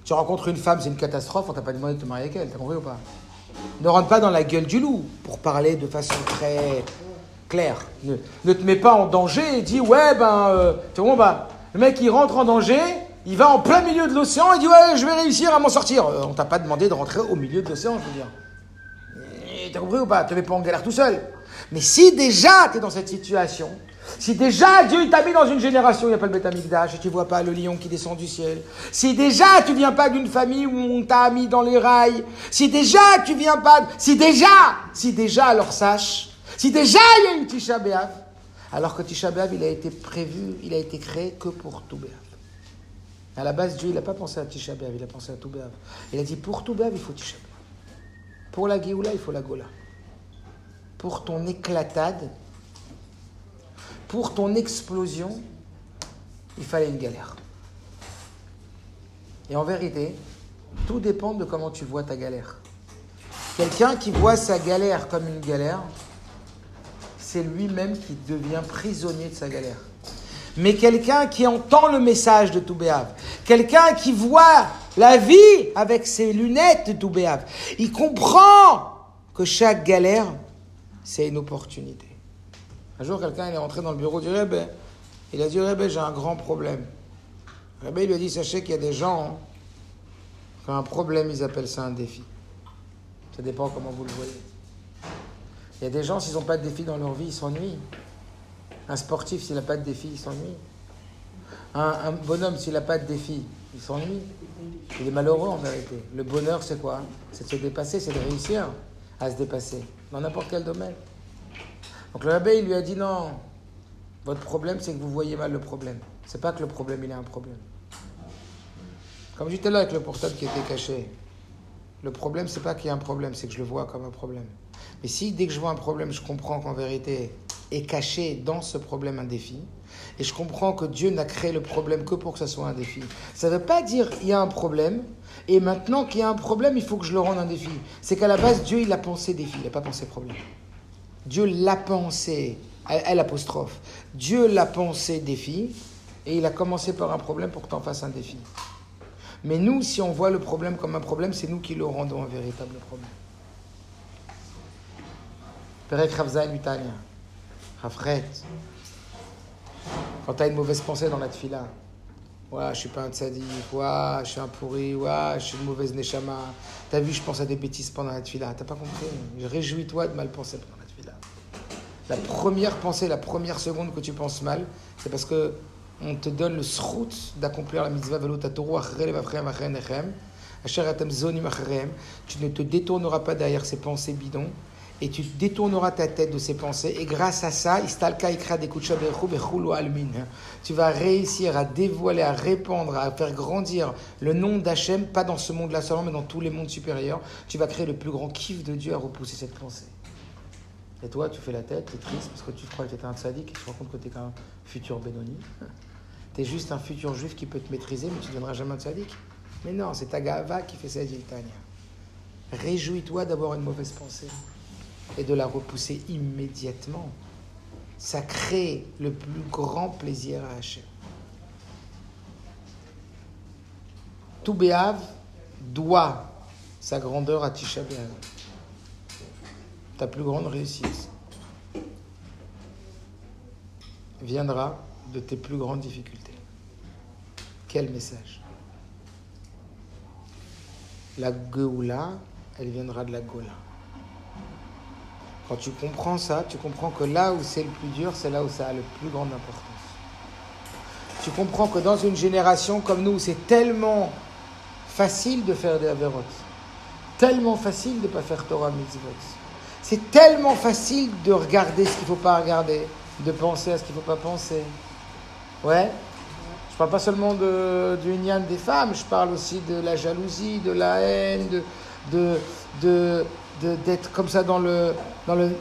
Tu rencontres une femme, c'est une catastrophe, on t'a pas demandé de te marier avec elle, t'as compris ou pas? Ne rentre pas dans la gueule du loup, pour parler de façon très claire. Ne, te mets pas en danger et dis, ouais, ben, euh, tu vois, bah, le mec, il rentre en danger, il va en plein milieu de l'océan, il dit, ouais, je vais réussir à m'en sortir. Euh, on t'a pas demandé de rentrer au milieu de l'océan, je veux dire. Et T'as compris ou pas? Tu mets pas en galère tout seul. Mais si déjà tu es dans cette situation, si déjà Dieu t'a mis dans une génération, il n'y a pas le Betamikdash, et tu vois pas le lion qui descend du ciel. Si déjà tu viens pas d'une famille où on t'a mis dans les rails. Si déjà tu viens pas, si déjà, si déjà alors sache, si déjà il y a une Tisha B'Av, alors que Tisha B'Av il a été prévu, il a été créé que pour tout B'Av. À la base Dieu il n'a pas pensé à Tisha B'Av, il a pensé à tout B'Av. Il a dit pour tout B'Av il faut Tisha B'Av. Pour la Géoula il faut la Gola. Pour ton éclatade, pour ton explosion, il fallait une galère. Et en vérité, tout dépend de comment tu vois ta galère. Quelqu'un qui voit sa galère comme une galère, c'est lui-même qui devient prisonnier de sa galère. Mais quelqu'un qui entend le message de Toubéave, quelqu'un qui voit la vie avec ses lunettes de Toubéave, il comprend que chaque galère, c'est une opportunité. Un jour, quelqu'un est rentré dans le bureau du Rebbe. Il a dit Rebbe, j'ai un grand problème. Le Rebbe lui a dit Sachez qu'il y a des gens qui ont un problème, ils appellent ça un défi. Ça dépend comment vous le voyez. Il y a des gens, s'ils n'ont pas de défi dans leur vie, ils s'ennuient. Un sportif, s'il n'a pas de défi, il s'ennuie. Un, un bonhomme, s'il n'a pas de défi, il s'ennuie. Il est malheureux en vérité. Le bonheur, c'est quoi C'est de se dépasser, c'est de réussir à se dépasser dans n'importe quel domaine. Donc le rabbin, il lui a dit non, votre problème, c'est que vous voyez mal le problème. C'est pas que le problème, il a un problème. Comme j'étais là avec le portable qui était caché, le problème, c'est pas qu'il y a un problème, c'est que je le vois comme un problème. Mais si dès que je vois un problème, je comprends qu'en vérité est caché dans ce problème un défi, et je comprends que Dieu n'a créé le problème que pour que ça soit un défi. Ça ne veut pas dire il y a un problème, et maintenant qu'il y a un problème, il faut que je le rende un défi. C'est qu'à la base, Dieu, il a pensé défi, il n'a pas pensé problème. Dieu l'a pensé, elle apostrophe. Dieu l'a pensé défi, et il a commencé par un problème pour que tu en fasses un défi. Mais nous, si on voit le problème comme un problème, c'est nous qui le rendons un véritable problème. Perek. Rafret. Quand tu as une mauvaise pensée dans la tfila, ouais, je suis pas un tzaddik, ouais, je suis un pourri, ouais, je suis une mauvaise neshama. T'as vu, je pense à des bêtises pendant la tfila. T'as pas compris Réjouis-toi de mal penser pendant la tfila. La première pensée, la première seconde que tu penses mal, c'est parce que on te donne le srout d'accomplir la mitzvah. Tu ne te détourneras pas derrière ces pensées bidons et tu détourneras ta tête de ces pensées. Et grâce à ça, almin. tu vas réussir à dévoiler, à répandre, à faire grandir le nom d'Hachem, pas dans ce monde-là seulement, mais dans tous les mondes supérieurs. Tu vas créer le plus grand kiff de Dieu à repousser cette pensée. Et toi, tu fais la tête, tu es triste parce que tu crois que tu es un et tu te rends compte que tu es qu'un futur Benoni. Tu es juste un futur juif qui peut te maîtriser, mais tu ne deviendras jamais un tzaddik. Mais non, c'est ta gava qui fait ça. Réjouis-toi d'avoir une mauvaise pensée et de la repousser immédiatement. Ça crée le plus grand plaisir à Hachem. Tout Béav doit sa grandeur à Tisha. Ta plus grande réussite viendra de tes plus grandes difficultés. Quel message La Geoula, elle viendra de la Gola. Quand tu comprends ça, tu comprends que là où c'est le plus dur, c'est là où ça a le plus grande importance. Tu comprends que dans une génération comme nous, c'est tellement facile de faire des avérotes, tellement facile de ne pas faire Torah mitzvot. C'est tellement facile de regarder ce qu'il ne faut pas regarder, de penser à ce qu'il ne faut pas penser. Ouais? Je parle pas seulement de, du Inyan des femmes, je parle aussi de la jalousie, de la haine, de, de, de, de- d'être comme ça dans, le, dans, le,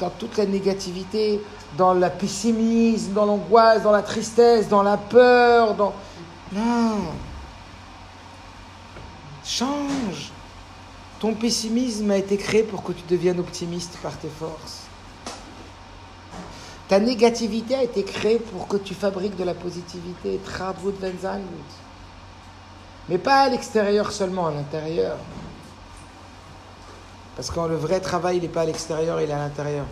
dans toute la négativité, dans le pessimisme, dans l'angoisse, dans la tristesse, dans la peur. Dans... Non. Change. Ton pessimisme a été créé pour que tu deviennes optimiste par tes forces. Ta négativité a été créée pour que tu fabriques de la positivité. Mais pas à l'extérieur seulement, à l'intérieur. Parce que le vrai travail, il n'est pas à l'extérieur, il est à l'intérieur.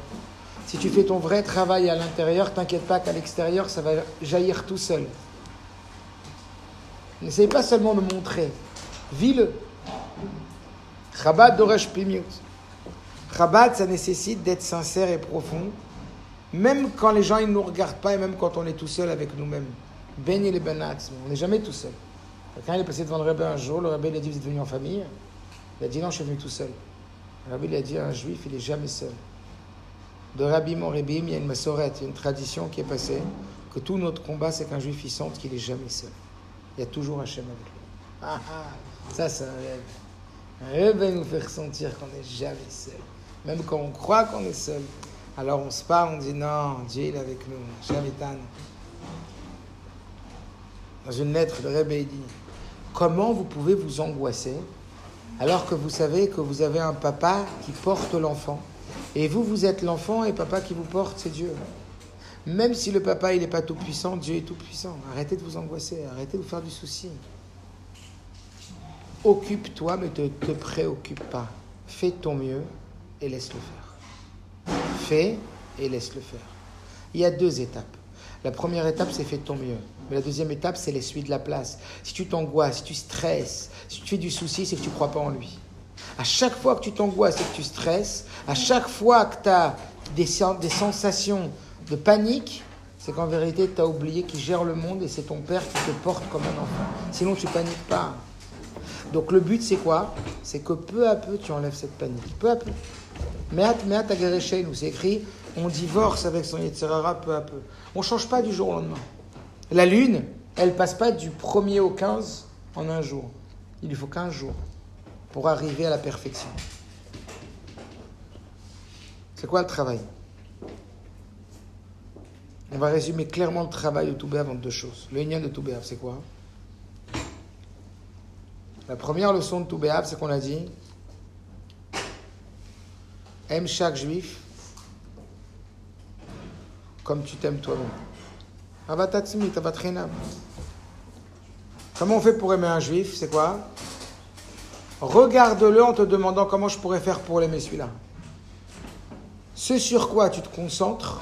Si tu fais ton vrai travail à l'intérieur, t'inquiète pas qu'à l'extérieur, ça va jaillir tout seul. N'essaye pas seulement de montrer. Vis-le. Chabad Doresh Pimiut. Chabad, ça nécessite d'être sincère et profond, même quand les gens ne nous regardent pas et même quand on est tout seul avec nous-mêmes. Ben et benats, on n'est jamais tout seul. Quelqu'un est passé devant le rabbin un jour, le rabbin il a dit Vous êtes venu en famille Il a dit Non, je suis venu tout seul. Le rabbin il a dit Un juif, il est jamais seul. De Rabbi mon Rabbi, il y a une massorette, il y a une tradition qui est passée que tout notre combat, c'est qu'un juif il sente qu'il est jamais seul. Il y a toujours Hachem avec lui. Ah, ah, ça, c'est un rêve. Un rêve va nous faire sentir qu'on n'est jamais seul. Même quand on croit qu'on est seul. Alors on se parle, on dit non, Dieu est avec nous. Dans une lettre, le Rebbe dit Comment vous pouvez vous angoisser alors que vous savez que vous avez un papa qui porte l'enfant et vous, vous êtes l'enfant et papa qui vous porte, c'est Dieu. Même si le papa il n'est pas tout puissant, Dieu est tout puissant. Arrêtez de vous angoisser, arrêtez de vous faire du souci. Occupe-toi, mais ne te, préoccupe pas. Fais ton mieux et laisse-le faire. Fais et laisse-le faire. Il y a deux étapes. La première étape, c'est fais ton mieux. Mais la deuxième étape, c'est l'essuie de la place. Si tu t'angoisses, si tu stresses, si tu fais du souci, c'est que tu ne crois pas en lui. À chaque fois que tu t'angoisses et que tu stresses, à chaque fois que tu as des, sen- des sensations de panique, c'est qu'en vérité, tu as oublié qu'il gère le monde et c'est ton père qui te porte comme un enfant. Sinon, tu paniques pas. Donc le but, c'est quoi? C'est que peu à peu, tu enlèves cette panique. Peu à peu. Meat, meat c'est écrit, on divorce avec son Yetzirara peu à peu. On ne change pas du jour au lendemain. La lune, elle passe pas du 1er au 15 en un jour. Il lui faut 15 jours pour arriver à la perfection. C'est quoi le travail? On va résumer clairement le travail de Toubéav en deux choses. Le Inyan de Toubéav, c'est quoi? La première leçon de Toubéav, c'est qu'on a dit aime chaque juif comme tu t'aimes toi-même. Comment on fait pour aimer un juif C'est quoi? Regarde-le en te demandant comment je pourrais faire pour l'aimer celui-là. Ce sur quoi tu te concentres,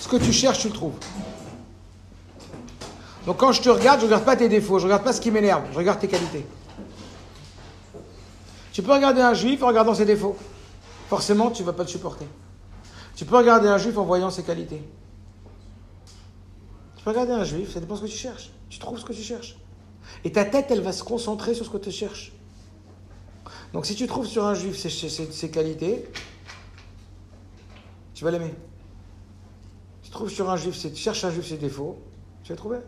ce que tu cherches, tu le trouves. Donc quand je te regarde, je ne regarde pas tes défauts, je ne regarde pas ce qui m'énerve, je regarde tes qualités. Tu peux regarder un juif en regardant ses défauts. Forcément, tu ne vas pas le supporter. Tu peux regarder un juif en voyant ses qualités. Tu peux regarder un juif, ça dépend ce que tu cherches. Tu trouves ce que tu cherches. Et ta tête, elle va se concentrer sur ce que tu cherches. Donc si tu trouves sur un juif ses, ses- ses- qualités, tu vas l'aimer. Si tu trouves sur un juif, tu cherches un juif ses défauts, tu vas le trouver.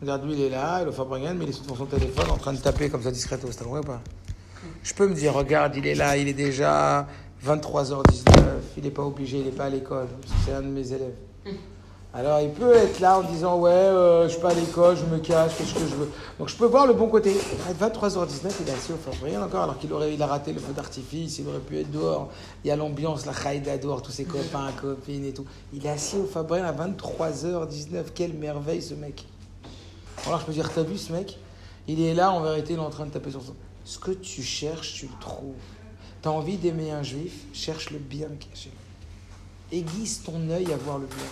Regarde, lui, il est là, il est au Fabringen, mais il est sur son téléphone en train de taper comme ça discrètement. C'est ou pas? Je peux me dire, regarde, il est là, il est déjà 23h19, il n'est pas obligé, il n'est pas à l'école, c'est un de mes élèves. Alors il peut être là en disant, ouais, euh, je suis pas à l'école, je me cache, qu'est-ce que je veux. Donc je peux voir le bon côté. À 23h19, il est assis au Fabringen encore, alors qu'il aurait, il a raté le feu d'artifice, il aurait pu être dehors. Il y a l'ambiance, la chaïda dehors, tous ses copains, copines et tout. Il est assis au Fabringen à 23h19, quelle merveille ce mec. Alors je peux dire, t'as vu ce mec? Il est là, en vérité, il est en train de taper sur son... Ce que tu cherches, tu le trouves. T'as envie d'aimer un juif, cherche le bien lui. Aiguise ton œil à voir le bien.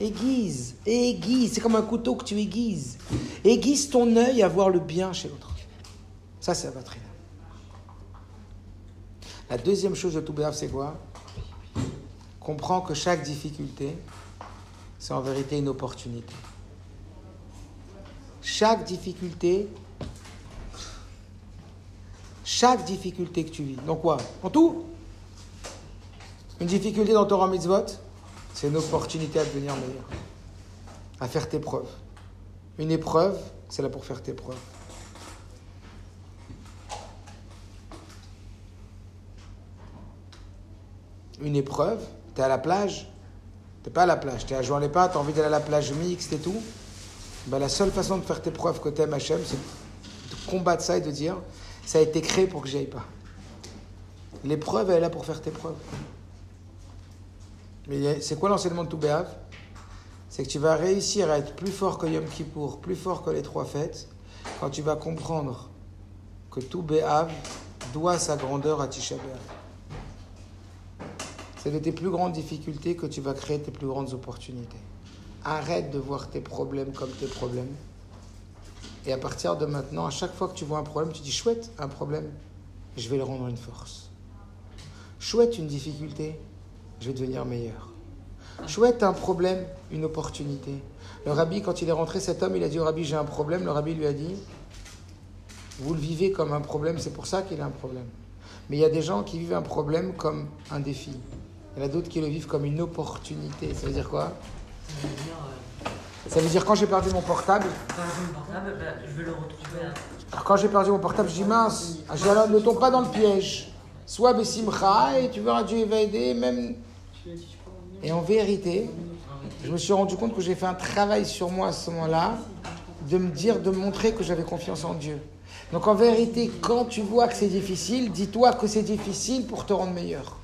Aiguise, aiguise. C'est comme un couteau que tu aiguises. Aiguise ton œil à voir le bien chez l'autre. Ça, c'est Avatrina. La deuxième chose de tout c'est quoi? Comprends que chaque difficulté, c'est en vérité une opportunité. Chaque difficulté, chaque difficulté que tu vis. Donc quoi? En tout? Une difficulté dans Torah Mitzvot, c'est une opportunité à devenir meilleur. À faire tes preuves. Une épreuve, c'est là pour faire tes preuves. Une épreuve, t'es à la plage, t'es pas à la plage, t'es à jouer les pas, t'as envie d'aller à la plage mixte et tout. Ben, la seule façon de faire tes preuves que t'aimes Hachem, c'est de combattre ça et de dire ça a été créé pour que j'y aille pas. L'épreuve, elle est là pour faire tes preuves. Mais c'est quoi l'enseignement de Toubéav C'est que tu vas réussir à être plus fort que Yom Kippour, plus fort que les trois fêtes, quand tu vas comprendre que Toubéav doit sa grandeur à Tisha. C'est de tes plus grandes difficultés que tu vas créer tes plus grandes opportunités. Arrête de voir tes problèmes comme tes problèmes. Et à partir de maintenant, à chaque fois que tu vois un problème, tu dis chouette, un problème, je vais le rendre une force. Chouette, une difficulté, je vais devenir meilleur. Chouette, un problème, une opportunité. Le rabbi, quand il est rentré, cet homme, il a dit au rabbi, j'ai un problème. Le rabbi lui a dit, vous le vivez comme un problème, c'est pour ça qu'il a un problème. Mais il y a des gens qui vivent un problème comme un défi. Il y en a d'autres qui le vivent comme une opportunité. Ça veut dire quoi? Ça veut dire, quand j'ai perdu mon portable, alors quand j'ai perdu mon portable, je dis mince, ne tombe pas dans le piège. Sois Bessimcha et tu verras Dieu va aider, même. Et en vérité, je me suis rendu compte que j'ai fait un travail sur moi à ce moment-là, de me dire, de montrer que j'avais confiance en Dieu. Donc en vérité, quand tu vois que c'est difficile, dis-toi que c'est difficile pour te rendre meilleur.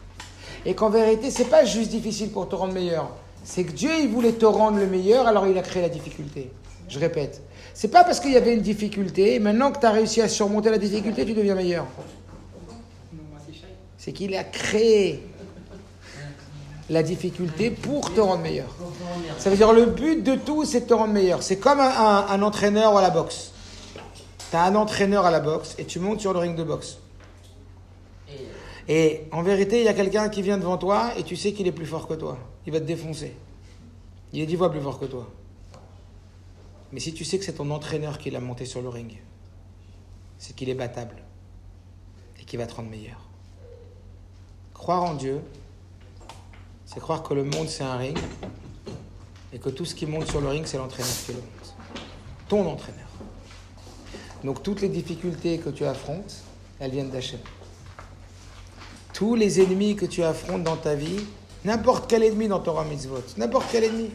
Et qu'en vérité, c'est pas juste difficile pour te rendre meilleur. C'est que Dieu, il voulait te rendre le meilleur, alors il a créé la difficulté. Je répète. C'est pas parce qu'il y avait une difficulté, et maintenant que tu as réussi à surmonter la difficulté, tu deviens meilleur. C'est qu'il a créé la difficulté pour te rendre meilleur. Ça veut dire le but de tout, c'est de te rendre meilleur. C'est comme un, entraîneur à la boxe. Tu as un entraîneur à la boxe et tu montes sur le ring de boxe. Et en vérité, il y a quelqu'un qui vient devant toi et tu sais qu'il est plus fort que toi. Il va te défoncer. Il est dix fois plus fort que toi. Mais si tu sais que c'est ton entraîneur qui l'a monté sur le ring, c'est qu'il est battable et qu'il va te rendre meilleur. Croire en Dieu, c'est croire que le monde c'est un ring et que tout ce qui monte sur le ring, c'est l'entraîneur qui le monte. Ton entraîneur. Donc toutes les difficultés que tu affrontes, elles viennent d'Hachem tous les ennemis que tu affrontes dans ta vie, n'importe quel ennemi dans Torah Mitzvot, n'importe quel ennemi.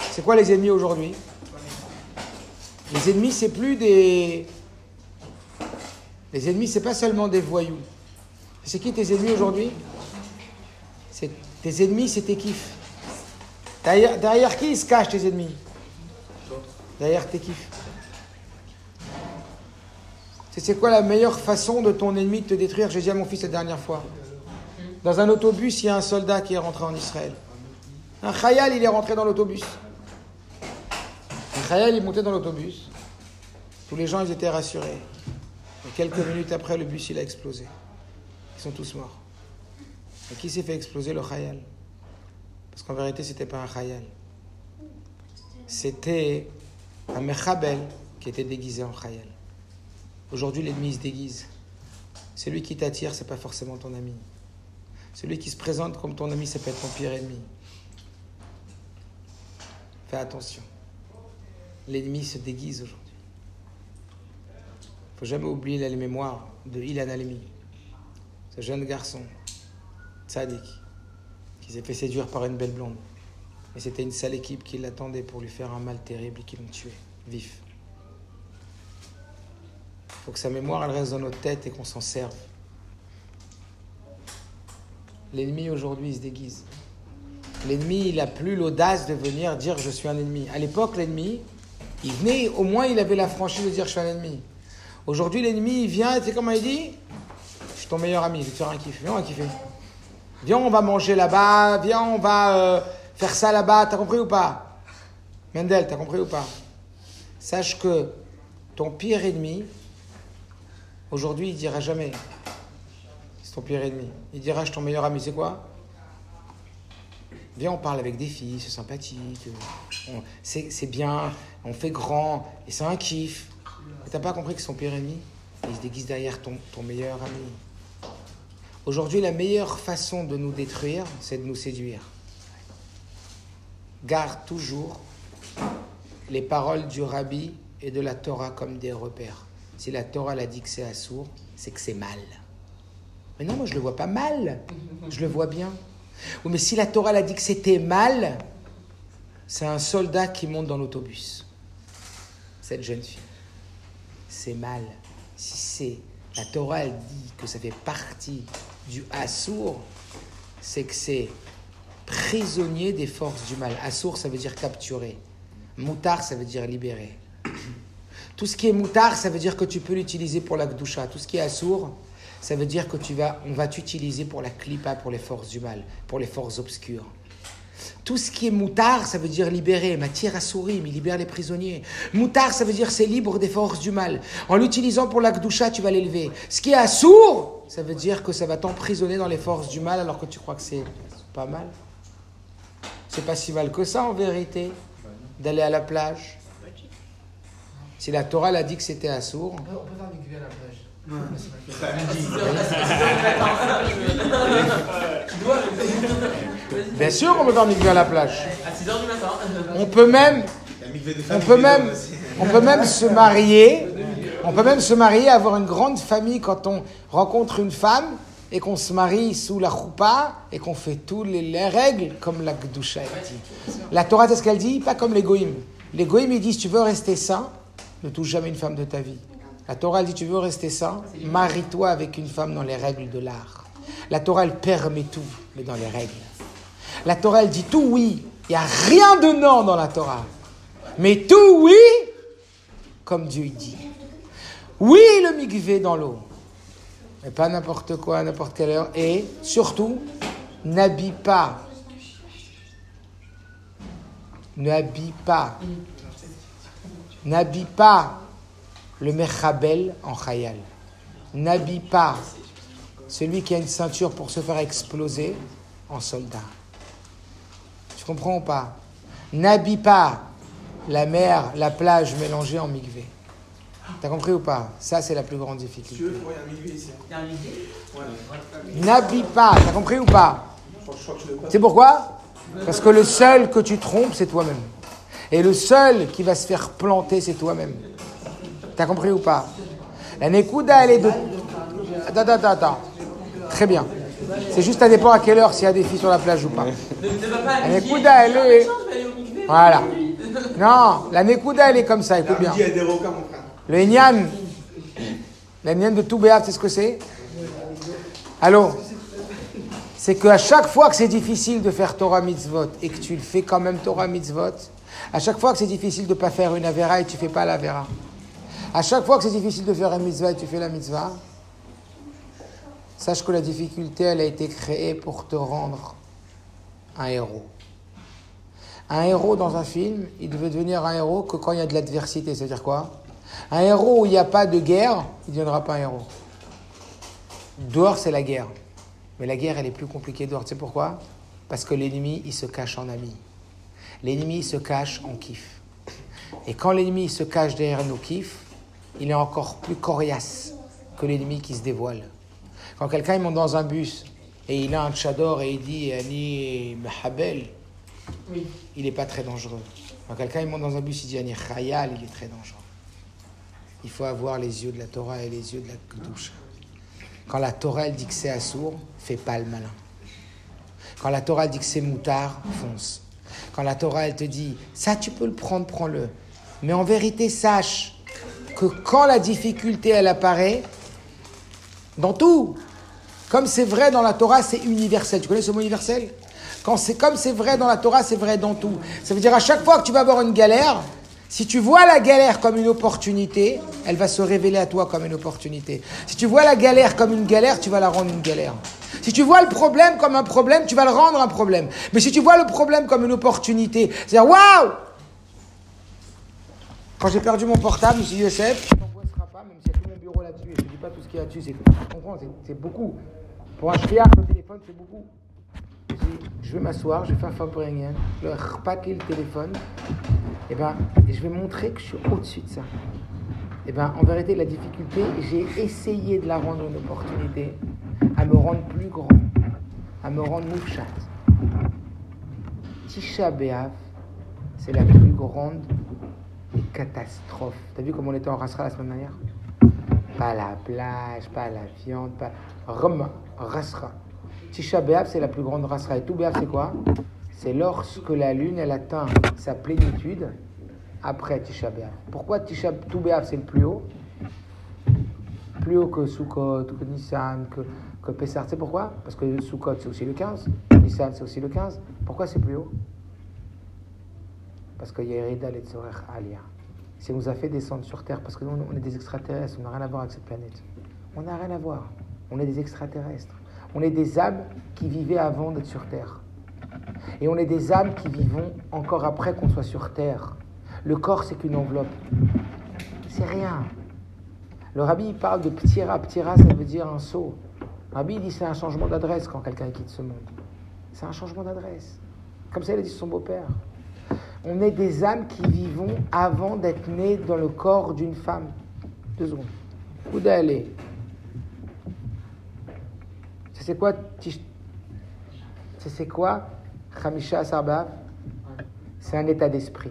C'est quoi les ennemis aujourd'hui? Les ennemis, c'est plus des. Les ennemis, c'est pas seulement des voyous. C'est qui tes ennemis aujourd'hui? C'est tes ennemis, c'est tes kiffs. Derrière, derrière qui se cachent tes ennemis? Derrière tes kiffs. C'est quoi la meilleure façon de ton ennemi de te détruire? J'ai dit à mon fils la dernière fois. Dans un autobus, il y a un soldat qui est rentré en Israël. Un khayal, il est rentré dans l'autobus. Un khayal, il est monté dans l'autobus. Tous les gens, ils étaient rassurés. Et quelques minutes après, le bus, il a explosé. Ils sont tous morts. Et qui s'est fait exploser Le khayal? Parce qu'en vérité, c'était pas un khayal. C'était un mechabel qui était déguisé en Khayal. Aujourd'hui, l'ennemi se déguise. Celui qui t'attire, c'est pas forcément ton ami. Celui qui se présente comme ton ami, ça peut être ton pire ennemi. Fais attention. L'ennemi se déguise aujourd'hui. faut jamais oublier la mémoire de Ilan Alemi, ce jeune garçon, tzaddik, qui s'est fait séduire par une belle blonde. Et c'était une sale équipe qui l'attendait pour lui faire un mal terrible et qui l'ont tué, vif. Faut que sa mémoire reste dans notre tête et qu'on s'en serve. L'ennemi aujourd'hui il se déguise. L'ennemi il a plus l'audace de venir dire je suis un ennemi. À l'époque l'ennemi, il venait, au moins il avait la franchise de dire je suis un ennemi. Aujourd'hui l'ennemi il vient tu sais comment il dit Je suis ton meilleur ami, je vais te faire un kiff. Viens on va. Viens on va manger là-bas, viens on va euh, faire ça là-bas, t'as compris ou pas? Mendel, t'as compris ou pas? Sache que ton pire ennemi, aujourd'hui, il dira jamais c'est ton pire ennemi. Il dira je suis ton meilleur ami, c'est quoi? Viens, on parle avec des filles, c'est sympathique, c'est bien, on fait grand, et c'est un kiff. T'as pas compris que son pire ennemi, il se déguise derrière ton meilleur ami. Aujourd'hui, la meilleure façon de nous détruire, c'est de nous séduire. Garde toujours les paroles du rabbi et de la Torah comme des repères. Si la Torah l'a dit que c'est assourd, c'est que c'est mal. Mais non, moi je le vois pas mal. Je le vois bien. Mais si la Torah l'a dit que c'était mal, c'est un soldat qui monte dans l'autobus. Cette jeune fille. C'est mal. Si c'est la Torah elle dit que ça fait partie du assour, c'est que c'est prisonnier des forces du mal. Assour, ça veut dire capturer. Moutar, ça veut dire libérer. Tout ce qui est moutar, ça veut dire que tu peux l'utiliser pour la gdoucha. Tout ce qui est assour, ça veut dire que tu vas, on va t'utiliser pour la klipa, pour les forces du mal, pour les forces obscures. Tout ce qui est moutar, ça veut dire libérer. Matière à sourim, il libère les prisonniers. Moutar, ça veut dire c'est libre des forces du mal. En l'utilisant pour la gdoucha, tu vas l'élever. Ce qui est assour, ça veut dire que ça va t'emprisonner dans les forces du mal alors que tu crois que c'est pas mal. C'est pas si mal que ça en vérité d'aller à la plage. Si la Torah l'a dit que c'était assour, On peut, à la plage. Bien sûr on peut faire mikveh à la plage. À 6h du matin. On peut même, on peut même, on peut même se marier. On peut même se marier, avoir une grande famille quand on rencontre une femme et qu'on se marie sous la choupa et qu'on fait toutes les, les règles comme la Gdusha dit. La Torah, c'est ce qu'elle dit, pas comme les goïms. Les goïms, ils disent, si tu veux rester sain, ne touche jamais une femme de ta vie. La Torah, dit, tu veux rester sain, marie-toi avec une femme dans les règles de l'art. La Torah, permet tout, mais dans les règles. La Torah, dit tout oui. Il n'y a rien de non dans la Torah. Mais tout oui, comme Dieu dit. Oui, le mikvé dans l'eau. Mais pas n'importe quoi, n'importe quelle heure. Et surtout, n'habille pas. N'habille pas. N'habille pas le mechabel en khayal. N'habille pas celui qui a une ceinture pour se faire exploser en soldat. Tu comprends ou pas? N'habille pas la mer, la plage mélangée en mikvé. T'as compris ou pas? Ça, c'est la plus grande difficulté. N'habille pas, t'as compris ou pas? C'est pourquoi? Parce que le seul que tu trompes, c'est toi-même. Et le seul qui va se faire planter, c'est toi-même. T'as compris ou pas La Nekuda, elle est de... Attends, attends, attends, attends. Très bien. C'est juste à dépend à quelle heure s'il y a des filles sur la plage ou pas. La. Nekuda, elle est... Voilà. Non, la Nekuda, elle est comme ça, écoute bien. Le Inyan, le Inyan de tout Béat, c'est ce que c'est Allô C'est qu'à chaque fois que c'est difficile de faire Torah mitzvot et que tu le fais quand même Torah mitzvot, à chaque fois que c'est difficile de ne pas faire une Avera et tu fais pas l'Avera, à chaque fois que c'est difficile de faire une mitzvah et tu fais la mitzvah, sache que la difficulté, elle a été créée pour te rendre un héros. Un héros dans un film, il devait devenir un héros que quand il y a de l'adversité. C'est-à-dire quoi? Un héros où il n'y a pas de guerre, il ne deviendra pas un héros. Dehors, c'est la guerre. Mais la guerre, elle est plus compliquée dehors. Tu sais pourquoi? Parce que l'ennemi, il se cache en ami. L'ennemi, il se cache en kiff. Et quand l'ennemi se cache derrière nos kiffs, il est encore plus coriace que l'ennemi qui se dévoile. Quand quelqu'un monte dans un bus et il a un tchador et il dit Ani Mahabel, il n'est pas très dangereux. Quand quelqu'un monte dans un bus il dit Ani Khayal, il est très dangereux. Il faut avoir les yeux de la Torah et les yeux de la Kedusha. Quand la Torah elle dit que c'est assourd, fais pas le malin. Quand la Torah dit que c'est moutard, fonce. Quand la Torah elle te dit ça tu peux le prendre, prends-le. Mais en vérité, sache que quand la difficulté elle apparaît, dans tout, comme c'est vrai dans la Torah, c'est universel. Tu connais ce mot universel? Quand c'est comme c'est vrai dans la Torah, c'est vrai dans tout. Ça veut dire à chaque fois que tu vas avoir une galère, si tu vois la galère comme une opportunité, elle va se révéler à toi comme une opportunité. Si tu vois la galère comme une galère, tu vas la rendre une galère. Si tu vois le problème comme un problème, tu vas le rendre un problème. Mais si tu vois le problème comme une opportunité, c'est-à-dire, waouh Quand j'ai perdu mon portable, je me suis dit, Youssef, tu t'angoisseras pas, même s'il y a tout mon bureau là-dessus, et je ne dis pas tout ce qu'il y a dessus, c'est, tu comprends, c'est, beaucoup. Pour un chriard, le téléphone, c'est beaucoup. Je me je vais m'asseoir, je vais faire Fabringen, je vais repaquer le téléphone, et ben, et je vais montrer que je suis au-dessus de ça. Et ben, en vérité, la difficulté, j'ai essayé de la rendre une opportunité, à me rendre plus grand, à me rendre moufchat. Tisha B'Av, c'est la plus grande des catastrophes. T'as vu comment on était en Rasra la semaine dernière? Pas la plage, pas la viande, pas... Roma, Rasra. Tisha B'Av, c'est la plus grande Rasra. Et tout c'est quoi? C'est lorsque la lune, elle atteint sa plénitude après Tisha B'Av. Pourquoi Tisha tout B'Av, c'est le plus haut? Plus haut que Sukkot, que Nissan, que, que Pessah. Tu sais pourquoi? Parce que Sukkot, c'est aussi le 15. Nissan, c'est aussi le 15. Pourquoi c'est plus haut? Parce qu'il y a Yerida et Aliyah. Ça nous a fait descendre sur Terre, parce que nous, on est des extraterrestres, on n'a rien à voir avec cette planète. On n'a rien à voir. On est des extraterrestres. On est des âmes qui vivaient avant d'être sur Terre. Et on est des âmes qui vivons encore après qu'on soit sur Terre. Le corps, c'est qu'une enveloppe. C'est rien. Le rabbi il parle de ptira. Ptira, ça veut dire un saut. Le rabbi il dit c'est un changement d'adresse quand quelqu'un quitte ce monde. C'est un changement d'adresse. Comme ça, il a dit son beau-père. On est des âmes qui vivons avant d'être nés dans le corps d'une femme. Deux secondes. Où d'aller C'est quoi tish- C'est quoi C'est un état d'esprit.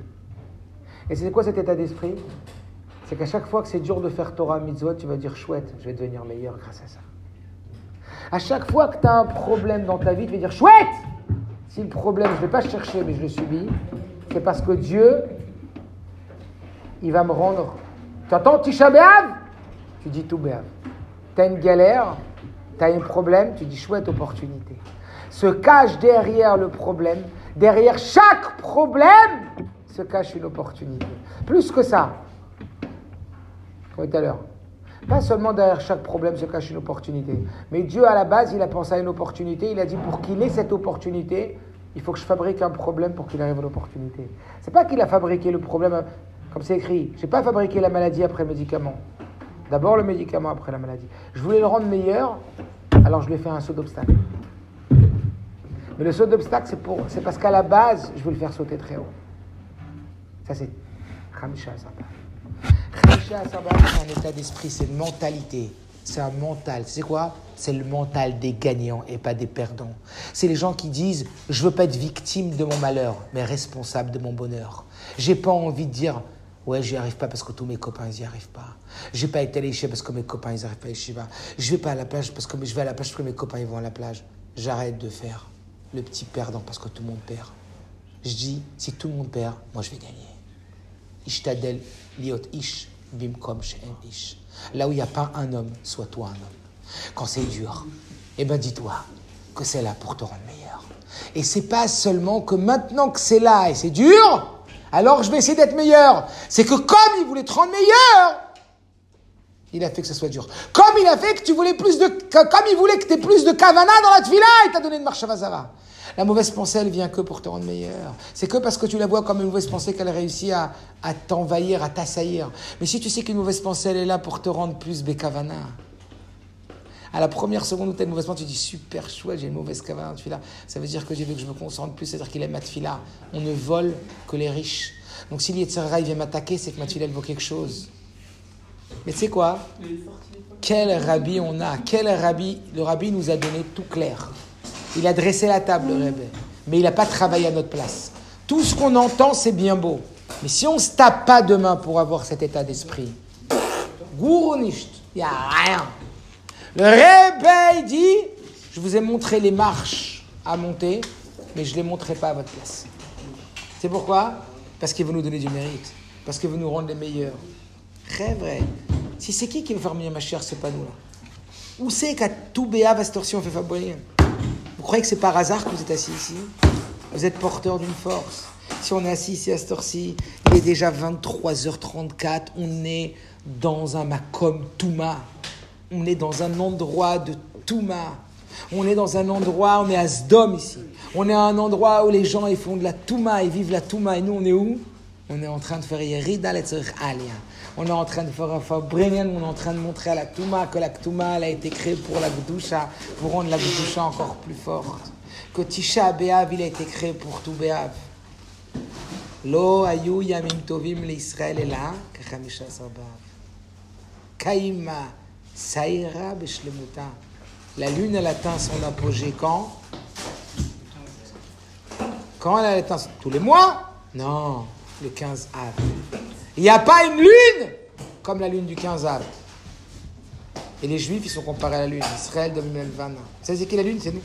Et c'est quoi cet état d'esprit? C'est qu'à chaque fois que c'est dur de faire Torah Mitzvot, tu vas dire chouette, je vais devenir meilleur grâce à ça. À chaque fois que tu as un problème dans ta vie, tu vas dire chouette Si le problème, je ne vais pas chercher, mais je le subis, c'est parce que Dieu, il va me rendre. Tu entends Tisha Tu dis tout B'Av. Tu as une galère, tu as un problème, tu dis chouette opportunité. Se cache derrière le problème, derrière chaque problème, se cache une opportunité. Plus que ça. Comme tout à l'heure. Pas seulement derrière chaque problème se cache une opportunité. Mais Dieu, à la base, il a pensé à une opportunité. Il a dit pour qu'il ait cette opportunité, il faut que je fabrique un problème pour qu'il arrive à l'opportunité. C'est pas qu'il a fabriqué le problème, comme c'est écrit. J'ai pas fabriqué la maladie après le médicament. D'abord le médicament après la maladie. Je voulais le rendre meilleur, alors je lui ai fait un saut d'obstacle. Mais le saut d'obstacle, c'est pour, c'est parce qu'à la base, je veux le faire sauter très haut. Ça, c'est Khamisha. Khamisha Asaba, c'est un état d'esprit, c'est une mentalité. C'est un mental. C'est quoi? C'est le mental des gagnants et pas des perdants. C'est les gens qui disent Je veux pas être victime de mon malheur, mais responsable de mon bonheur. J'ai pas envie de dire Ouais, j'y arrive pas parce que tous mes copains ils y arrivent pas. J'ai pas été à l'échelle parce que mes copains ils arrivent pas à l'échelle. Je vais pas à la plage parce que je vais à la plage parce que mes copains ils vont à la plage. J'arrête de faire le petit perdant parce que tout le monde perd. Je dis si tout le monde perd, moi je vais gagner. Ishtadel liot ish ish. Là où il n'y a pas un homme, sois toi un homme. Quand c'est dur, eh ben dis-toi que c'est là pour te rendre meilleur. Et c'est pas seulement que maintenant que c'est là et c'est dur, alors je vais essayer d'être meilleur. C'est que comme il voulait te rendre meilleur, il a fait que ce soit dur. Comme il a fait que tu voulais plus de, comme il voulait que tu aies plus de kavana dans la tefila, il t'a donné une marche Vazara. La mauvaise pensée, elle vient que pour te rendre meilleur. C'est que parce que tu la vois comme une mauvaise pensée qu'elle réussit à, à t'envahir, à t'assaillir. Mais si tu sais qu'une mauvaise pensée, elle est là pour te rendre plus bekavana. À la première seconde où tu as une mauvaise pensée, tu dis super chouette, j'ai une mauvaise caverne de tefila. Ça veut dire que Dieu veut que je me concentre plus, c'est-à-dire qu'il aime ma tefila. On ne vole que les riches. Donc si l'Yetzirah il vient m'attaquer, c'est que ma tefila elle vaut quelque chose. Mais tu sais quoi? Quel rabbi on a? Quel rabbi? Le rabbi nous a donné tout clair. Il a dressé la table, le rabbi. Mais il n'a pas travaillé à notre place. Tout ce qu'on entend, c'est bien beau. Mais si on ne se tape pas demain pour avoir cet état d'esprit, Gouronisht, il n'y a rien. Le réveil dit, je vous ai montré les marches à monter, mais je ne les montrerai pas à votre place. C'est pourquoi? Parce qu'il veut nous donner du mérite. Parce qu'il veut nous rendre les meilleurs. Très vrai. Si c'est qui qui veut faire venir ma chère, c'est pas nous là. Où c'est qu'à tout Béa, heure-ci, on fait fabriquer? Croyez que c'est par hasard que vous êtes assis ici? Vous êtes porteur d'une force. Si on est assis ici à cette heure-ci, il est déjà 23h34, on est dans un Makom Touma. On est dans un endroit de Touma. On est dans un endroit, on est à Sdom ici. On est à un endroit où les gens ils font de la Touma, ils vivent la Touma. Et nous, on est où? On est en train de faire Yerida Letzerich Alia. On est en train de faire un Fabrengen, on est en train de montrer à la Touma que la Touma elle a été créée pour la Gdusha, pour rendre la Gdusha encore plus forte. Que Tisha Be'av, il a été créé pour tout Be'av. Lo ayu yamim tovim est là, sarbav. Kaima. La lune, elle atteint son apogée quand? Quand elle atteint son- Tous les mois? Non, le 15 avril. Il n'y a pas une lune comme la lune du 15 avril. Et les juifs, ils sont comparés à la lune. Israël de Minelvana. Vous savez c'est qui la lune? C'est nous.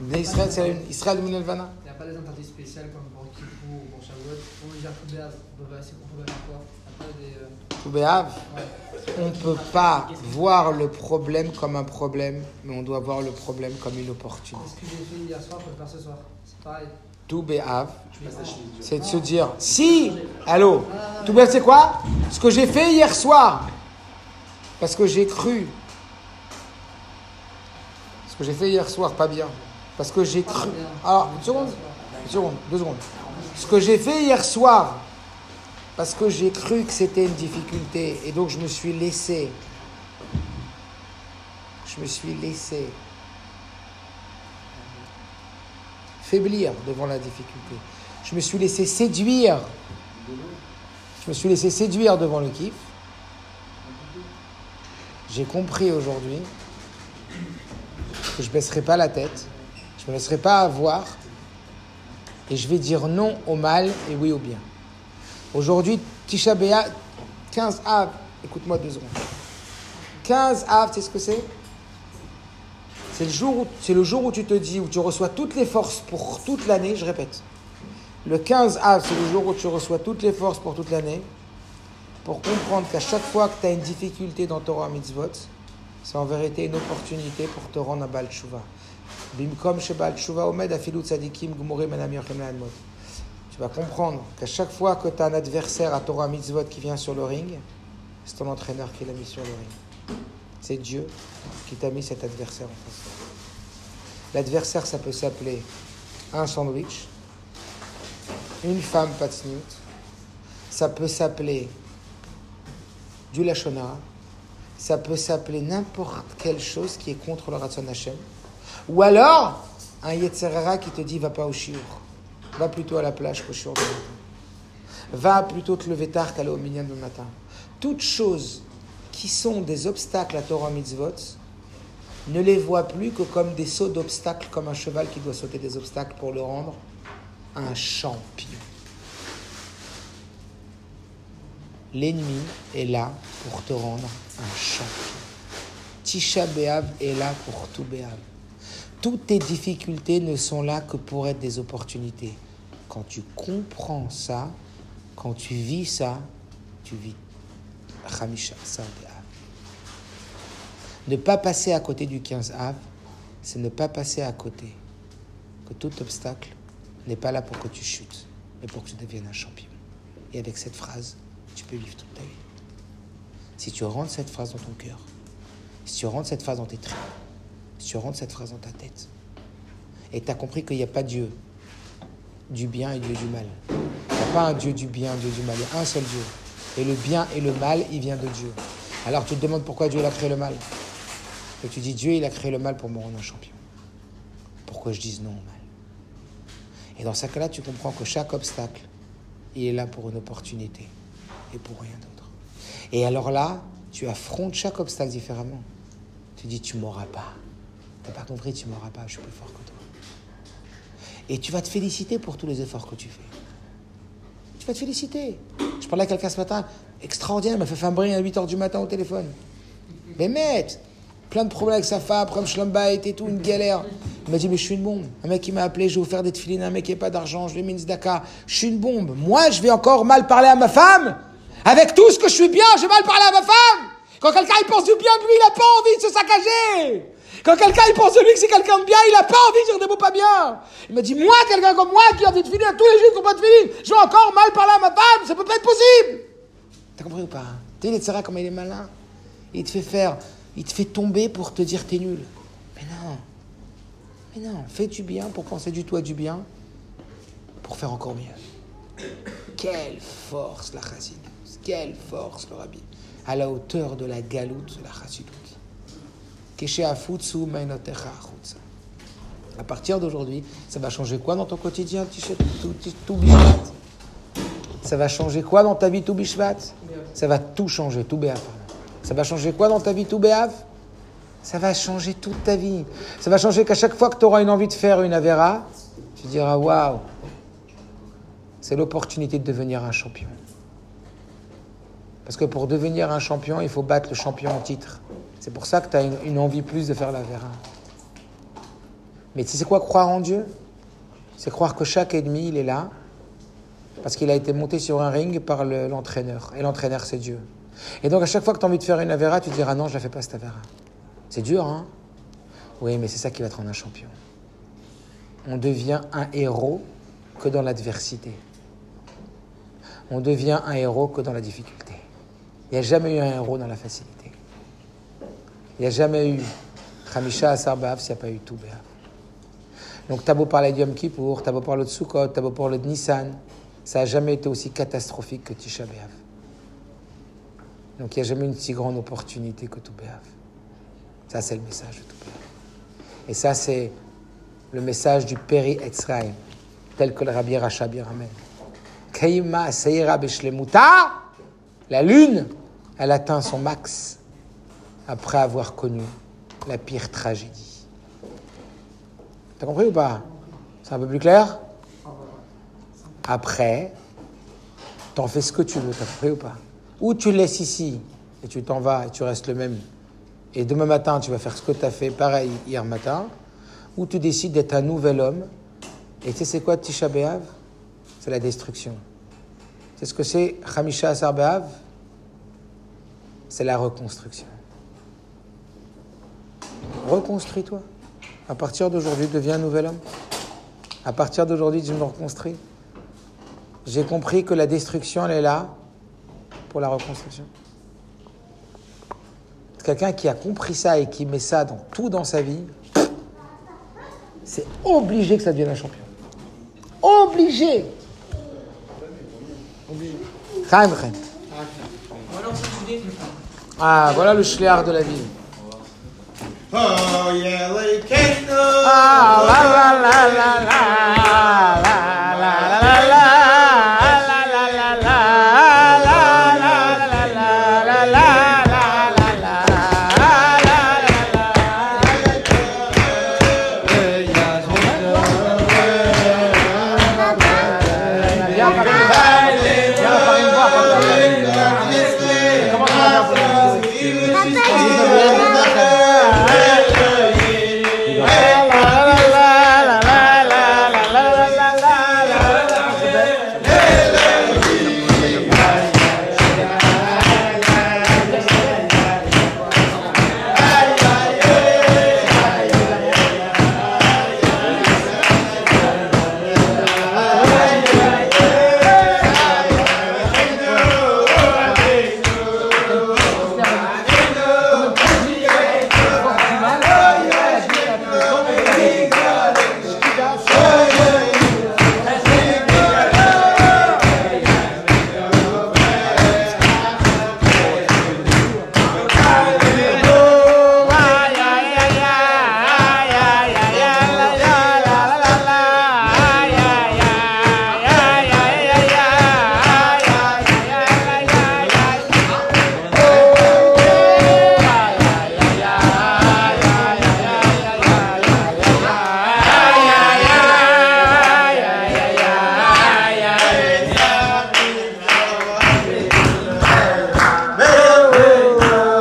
Mais Israël, c'est la lune. Israël de Minelvana. Il n'y a pas des interdits spéciaux comme pour Kippour ou pour Shavuot. On dire tout béaz, on peut passer peut Tout béhave. On ne peut pas voir le problème comme un problème, mais on doit voir le problème comme une opportunité. Ce que j'ai fait hier soir, je peux le faire ce soir. C'est pareil. C'est de se dire si, allô, tout béhave, c'est quoi? Ce que j'ai fait hier soir, parce que j'ai cru. Ce que j'ai fait hier soir, pas bien. Parce que j'ai cru. Alors, une seconde, une seconde, deux secondes. Ce que j'ai fait hier soir, parce que j'ai cru que c'était une difficulté, et donc je me suis laissé. Je me suis laissé faiblir devant la difficulté. Je me suis laissé séduire. Je me suis laissé séduire devant le kiff. J'ai compris aujourd'hui que je ne baisserai pas la tête, je ne me laisserai pas avoir, et je vais dire non au mal et oui au bien. Aujourd'hui, Tisha B'Av, 15 Av, écoute-moi deux secondes. 15 Av, tu sais ce que c'est? C'est le, jour où, tu te dis, où tu reçois toutes les forces pour toute l'année, je répète. Le 15 Av, c'est le jour où tu reçois toutes les forces pour toute l'année, pour comprendre qu'à chaque fois que tu as une difficulté dans Torah Mitzvot, c'est en vérité une opportunité pour te rendre à Baal Tshuva. Bimkom Tshuva Omed Tzadikim. Tu vas comprendre qu'à chaque fois que tu as un adversaire à Torah Mitzvot qui vient sur le ring, c'est ton entraîneur qui l'a mis sur le ring. C'est Dieu qui t'a mis cet adversaire en face. L'adversaire, ça peut s'appeler un sandwich, une femme patsniout, ça peut s'appeler du lachonara, ça peut s'appeler n'importe quelle chose qui est contre le Ratson Hashem. Ou alors, un Yetzerara qui te dit va pas au shiur, va plutôt à la plage qu'au matin. Va plutôt te lever tard qu'aller au minyan le matin. Toutes choses qui sont des obstacles à Torah Mitzvot, ne les vois plus que comme des sauts d'obstacles, comme un cheval qui doit sauter des obstacles pour le rendre un champion. L'ennemi est là pour te rendre un champion. Tisha B'Av est là pour tout B'Av. Toutes tes difficultés ne sont là que pour être des opportunités. Quand tu comprends ça, quand tu vis ça, tu vis. Ne pas passer à côté du 15 Av, c'est ne pas passer à côté que tout obstacle n'est pas là pour que tu chutes, mais pour que tu deviennes un champion. Et avec cette phrase, tu peux vivre toute ta vie. Si tu rentres cette phrase dans ton cœur, si tu rentres cette phrase dans tes tripes, si tu rentres cette phrase dans ta tête, et tu as compris qu'il n'y a pas Dieu du bien et Dieu du mal. Il n'y a pas un Dieu du bien, un Dieu du mal. Il y a un seul Dieu. Et le bien et le mal, il vient de Dieu. Alors tu te demandes pourquoi Dieu a créé le mal? Et tu dis, Dieu, il a créé le mal pour me rendre un champion. Pourquoi je dise non au mal? Et dans ce cas-là, tu comprends que chaque obstacle, il est là pour une opportunité et pour rien d'autre. Et alors là, tu affrontes chaque obstacle différemment. Tu dis, tu m'auras pas. T'as pas compris, tu m'auras pas, je suis plus fort que toi. Et tu vas te féliciter pour tous les efforts que tu fais. Tu vas te féliciter. Je parlais à quelqu'un ce matin, extraordinaire, il m'a fait faire un bruit à 8h du matin au téléphone. Mais mec, plein de problèmes avec sa femme, problème schlumbait et tout, une galère. Il m'a dit, mais je suis une bombe. Un mec qui m'a appelé, je vais vous faire des tefilines, un mec qui n'a pas d'argent, je ai mis une zdaka. Je suis une bombe. Moi, je vais encore mal parler à ma femme Avec tout ce que je suis bien, j'ai mal parlé à ma femme Quand quelqu'un il pense du bien de lui, il n'a pas envie de se saccager quand quelqu'un il pense de lui que c'est quelqu'un de bien, il n'a pas envie de dire des mots pas bien. Il m'a dit, moi, quelqu'un comme moi qui a envie de finir tous les jours qui n'ont pas de filine, je vais encore mal parler à ma femme, ça peut pas être possible. T'as compris ou pas? Sais, il comment il est malin. Il te fait faire, il te fait tomber pour te dire t'es nul. Mais non. Mais non, fais du bien pour penser du toi du bien, pour faire encore mieux. Quelle force la chassidut, quelle force le rabbi, à la hauteur de la galoute de la chassidut. À partir d'aujourd'hui, ça va changer quoi dans ton quotidien, tout Ça va changer quoi dans ta vie, tout bishvat? Ça va tout changer, tout béaf. Ça va changer quoi dans ta vie, tout Ça va changer toute ta vie. Ça va changer qu'à chaque fois que tu auras une envie de faire une avéra, tu diras waouh, c'est l'opportunité de devenir un champion. Parce que pour devenir un champion, il faut battre le champion en titre. C'est pour ça que tu as une, envie plus de faire la vera. Mais tu sais quoi croire en Dieu? C'est croire que chaque ennemi, il est là, parce qu'il a été monté sur un ring par l'entraîneur. et l'entraîneur, c'est Dieu. Et donc, à chaque fois que tu as envie de faire une Avera, tu te diras non, je ne la fais pas cette Avera. C'est dur, hein? Oui, mais c'est ça qui va te rendre un champion. On devient un héros que dans l'adversité. On devient un héros que dans la difficulté. Il n'y a jamais eu un héros dans la facilité. Il n'y a jamais eu Khamisha Asar B'Av s'il n'y a pas eu tout. Donc t'as beau parler de Yom Kippour, t'as beau parler de Sukkot, t'as beau parler de Nissan, ça n'a jamais été aussi catastrophique que Tisha B'Av. Donc il n'y a jamais une si grande opportunité que tout. Ça c'est le message de tout. Et ça c'est le message du Peri Etzraim, tel que le Rabbi Rachabi ramène. Kaima Seira Beshlemuta, la lune, elle atteint son max après avoir connu la pire tragédie. T'as compris ou pas? C'est un peu plus clair? Après, t'en fais ce que tu veux, t'as compris ou pas? Ou tu laisses ici et tu t'en vas et tu restes le même. Et demain matin, tu vas faire ce que tu as fait pareil hier matin. Ou tu décides d'être un nouvel homme. Et tu sais c'est quoi Tisha B'Av? C'est la destruction. C'est ce que c'est Hamisha Asar C'est la reconstruction. Reconstruis-toi. À partir d'aujourd'hui, deviens un nouvel homme. À partir d'aujourd'hui, je me reconstruis. J'ai compris que la destruction, elle est là pour la reconstruction. Quelqu'un qui a compris ça et qui met ça dans tout dans sa vie, c'est obligé que ça devienne un champion. Obligé. Obligé. Ah, voilà le schléard de la vie. Oh, yellow Oh la la la la la la la la la la.